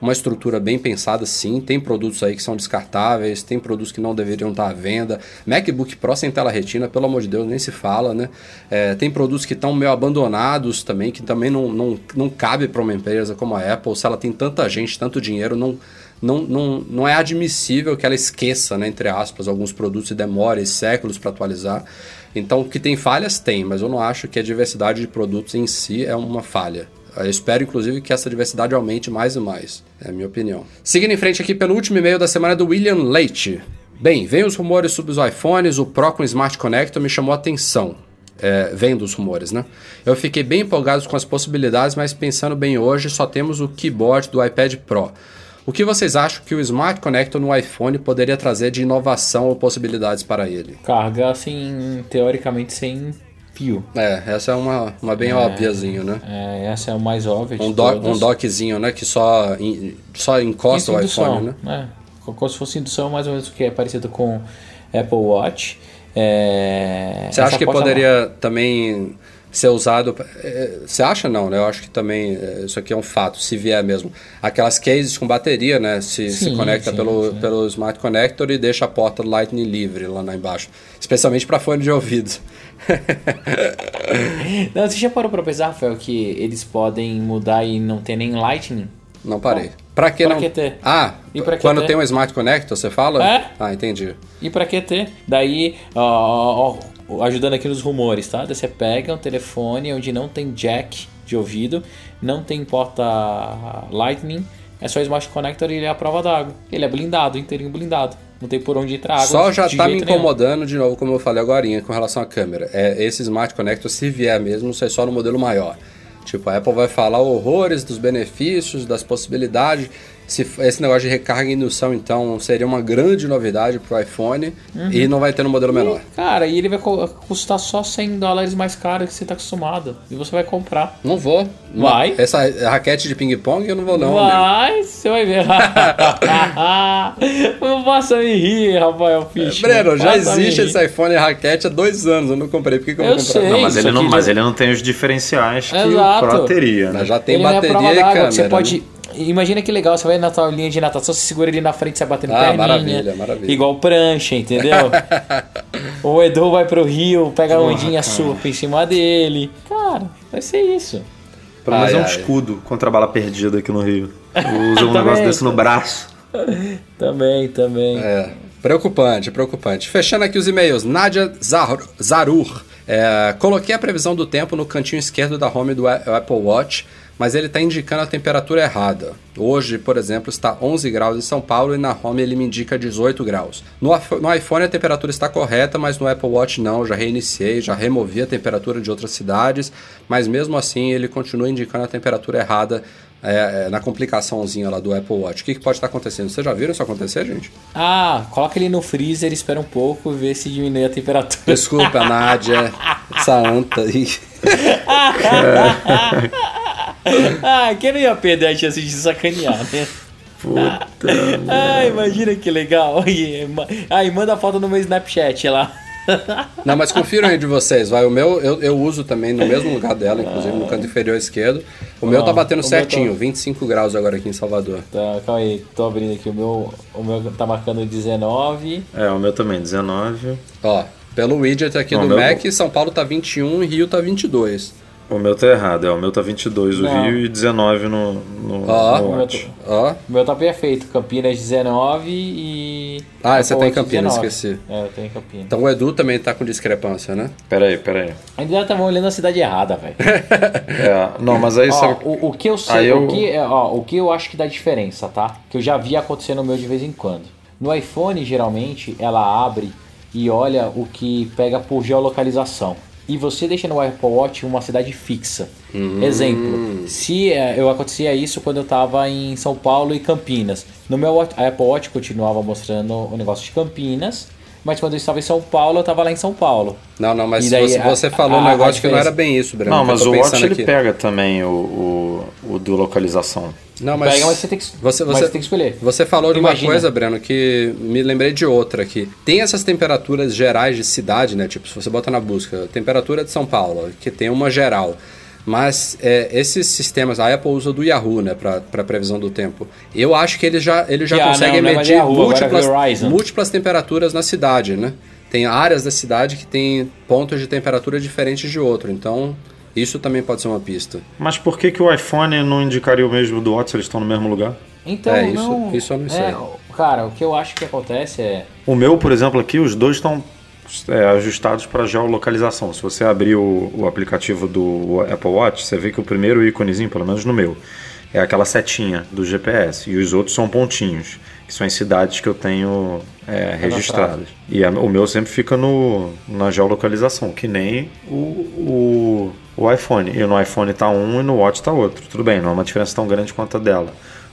uma estrutura bem pensada sim. Tem produtos aí que são descartáveis, tem produtos que não deveriam estar à venda. MacBook Pro sem tela retina, pelo amor de Deus, nem se fala, né? É, tem produtos que estão meio abandonados também, que também não, não, não cabe para uma empresa como a Apple. Se ela tem tanta gente, tanto dinheiro, não, não, não, não é admissível que ela esqueça, né, entre aspas, alguns produtos e demore séculos para atualizar. Então, que tem falhas, tem, mas eu não acho que a diversidade de produtos em si é uma falha. Eu espero, inclusive, que essa diversidade aumente mais e mais. É a minha opinião. Seguindo em frente aqui pelo último e-mail da semana do William Leite. Bem, vem os rumores sobre os iPhones, o Pro com Smart Connector me chamou a atenção. É, vem dos rumores, né? Eu fiquei bem empolgado com as possibilidades, mas pensando bem hoje, só temos o keyboard do iPad Pro. O que vocês acham que o Smart Connector no iPhone poderia trazer de inovação ou possibilidades para ele? Carga, assim, teoricamente sem É, essa é uma, uma bem é, óbviazinho, né? É, essa é o mais óbvio um, do, um dockzinho, né? Que só, in, só encosta o iPhone, né? É, como se fosse indução, mais ou menos o que é parecido com Apple Watch. É, Você acha que poderia também ser usado. É, você acha não, né? Eu acho que também é, isso aqui é um fato, se vier mesmo. Aquelas cases com bateria, né? Se, sim, se conecta sim, pelo, sim. pelo Smart Connector e deixa a porta do Lightning livre lá, lá embaixo. Especialmente para fone de ouvido. não, você já parou para pensar, Rafael, que eles podem mudar e não ter nem Lightning? Não parei. Pra que pra não? Que ter? Ah, e pra que quando ter? tem um Smart Connector, você fala? É? Ah, entendi. E pra que ter? Daí, ó, ó, ajudando aqui nos rumores, tá? Daí você pega um telefone onde não tem jack de ouvido, não tem porta Lightning, é só Smart Connector e ele é a prova d'água. Ele é blindado, inteirinho blindado. Não tem por onde entrar água. Só já tá me incomodando nenhum. de novo, como eu falei agora, com relação à câmera. É, esse Smart Connector, se vier mesmo, sai só no modelo maior. Tipo, a Apple vai falar horrores dos benefícios, das possibilidades. Se esse negócio de recarga e indução, então, seria uma grande novidade pro iPhone uhum. e não vai ter no modelo menor. E, cara, e ele vai custar só 100 dólares mais caro que você tá acostumado. E você vai comprar. Não vou. Vai. Essa raquete de ping-pong eu não vou, não. Vai, amigo. você vai ver. não posso me rir, Rafael Fisch. Breno, já existe esse iPhone raquete há dois anos. Eu não comprei. Por que, que eu, eu vou comprar? Sei, não, mas, ele não, mas ele não tem os diferenciais que Exato. o Pro teria. Né? Já tem ele bateria é e câmera. Você pode né? Imagina que legal, você vai na tua linha de natação, você segura ele na frente, você batendo ah, perninha. maravilha, maravilha. Igual prancha, entendeu? o Edu vai pro rio, pega a ondinha surfa em cima dele. Cara, vai ser isso. Pelo menos é um escudo contra a bala perdida aqui no rio. Usa um negócio desse no braço. também, também. É. Preocupante, preocupante. Fechando aqui os e-mails. Nadia Zarur. É, coloquei a previsão do tempo no cantinho esquerdo da home do Apple Watch mas ele está indicando a temperatura errada. Hoje, por exemplo, está 11 graus em São Paulo e na home ele me indica 18 graus. No, no iPhone a temperatura está correta, mas no Apple Watch não. Já reiniciei, já removi a temperatura de outras cidades, mas mesmo assim ele continua indicando a temperatura errada é, é, na complicaçãozinha lá do Apple Watch. O que, que pode estar acontecendo? Vocês já viram isso acontecer, gente? Ah, coloca ele no freezer, espera um pouco vê se diminui a temperatura. Desculpa, Nádia, essa anta aí. ah, quem não ia perder a chance de sacanear, né? Puta. ah, imagina que legal. Aí, manda a foto no meu Snapchat lá. Não, mas confiram aí de vocês, vai. O meu eu, eu uso também no mesmo lugar dela, inclusive no canto inferior esquerdo. O meu tá batendo certinho, tá... 25 graus agora aqui em Salvador. Tá, calma aí, tô abrindo aqui. O meu, o meu tá marcando 19. É, o meu também, 19. Ó, pelo widget aqui Não, do Mac, São Paulo tá 21 e Rio tá 22. O meu tá errado, é. O meu tá 22 o Rio e 19 no, no, ó, no Watch. Ó. O meu tá perfeito. Campinas 19 e. Ah, você tá em Campinas, 19. esqueci. É, eu em Campinas. Então o Edu também tá com discrepância, né? Pera aí, pera aí. Ainda estavam olhando a cidade errada, velho. é, não, mas aí ó, sabe... o, o que eu sei, eu... o, que, ó, o que eu acho que dá diferença, tá? Que eu já vi acontecer no meu de vez em quando. No iPhone, geralmente, ela abre e olha o que pega por geolocalização e você deixa no Apple Watch uma cidade fixa. Hum. Exemplo, se é, eu acontecia isso quando eu estava em São Paulo e Campinas. No meu Apple Watch continuava mostrando o negócio de Campinas, mas quando eu estava em São Paulo, eu estava lá em São Paulo. Não, não, mas daí, você, você, falou a, um negócio que não era bem isso, Breno. Não, mas o Watch ele pega também o, o, o do localização. Não, mas, pega, mas você tem que, você, você, tem que escolher. Você falou de uma coisa, Breno, que me lembrei de outra aqui. Tem essas temperaturas gerais de cidade, né? Tipo, se você bota na busca, temperatura de São Paulo, que tem uma geral. Mas é, esses sistemas, a Apple usa do Yahoo, né, para previsão do tempo. Eu acho que ele já, ele já yeah, consegue não, não é medir Yahoo, múltiplas, múltiplas temperaturas na cidade, né? Tem áreas da cidade que tem pontos de temperatura diferentes de outro. Então, isso também pode ser uma pista. Mas por que, que o iPhone não indicaria o mesmo do Watch se eles estão no mesmo lugar? Então, é, não, isso, isso eu não sei. É, cara, o que eu acho que acontece é. O meu, por exemplo, aqui, os dois estão é, ajustados para geolocalização. Se você abrir o, o, aplicativo do Apple Watch, você vê que o primeiro íconezinho, pelo menos no meu, é aquela setinha do GPS. E os outros são pontinhos, que são em cidades que eu tenho é, registradas. E a, o meu sempre fica no, na geolocalização, que nem o, o, o iPhone. E no iPhone está um e no Watch está outro. Tudo bem, não é uma diferença tão grande quanto a dela.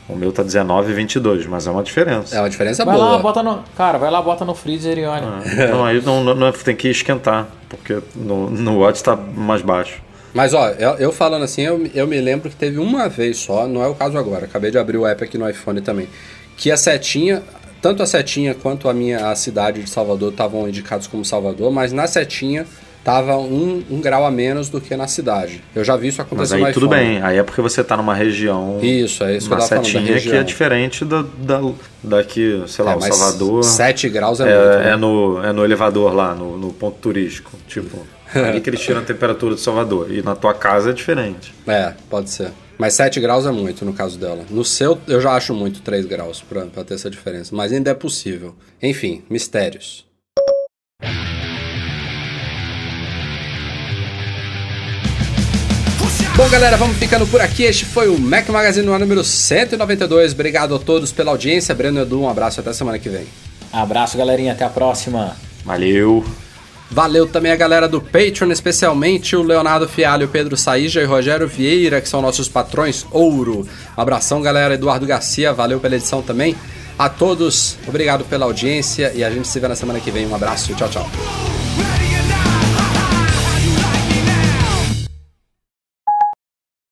O meu tá 19 e 22, mas é uma diferença. É uma diferença vai boa. Lá, bota no, cara, vai lá, bota no freezer e olha. Ah, não, aí não, não, não, tem que esquentar, porque no, no Watch tá mais baixo. Mas ó, eu, eu, falando assim, eu, eu me lembro que teve uma vez só, não é o caso agora, acabei de abrir o app aqui no iPhone também, que a setinha, tanto a setinha quanto a minha a cidade de Salvador estavam indicados como Salvador, mas na setinha tava um, um, grau a menos do que na cidade. Eu já vi isso acontecer Mas aí tudo bem, aí é porque você está numa região. Isso, é isso que eu tava setinha falando, que é diferente da, da, daqui, sei lá, é, o Salvador. 7 graus é, é muito. Né? É, no, é no elevador lá, no, no ponto turístico. Tipo, ali que eles tiram a temperatura de Salvador. E na tua casa é diferente. É, pode ser. Mas 7 graus é muito no caso dela. No seu, eu já acho muito 3 graus para ter essa diferença. Mas ainda é possível. Enfim, mistérios. Bom, galera, vamos ficando por aqui. Este foi o Mac Magazine no número 192. Obrigado a todos pela audiência. Breno Edu, um abraço até semana que vem. Abraço, galerinha. Até a próxima. Valeu. Valeu também a galera do Patreon, especialmente o Leonardo Fialho, o Pedro Saíja e Rogério Vieira, que são nossos patrões ouro. Um abração, galera. Eduardo Garcia, valeu pela edição também. A todos, obrigado pela audiência e a gente se vê na semana que vem. Um abraço, tchau, tchau.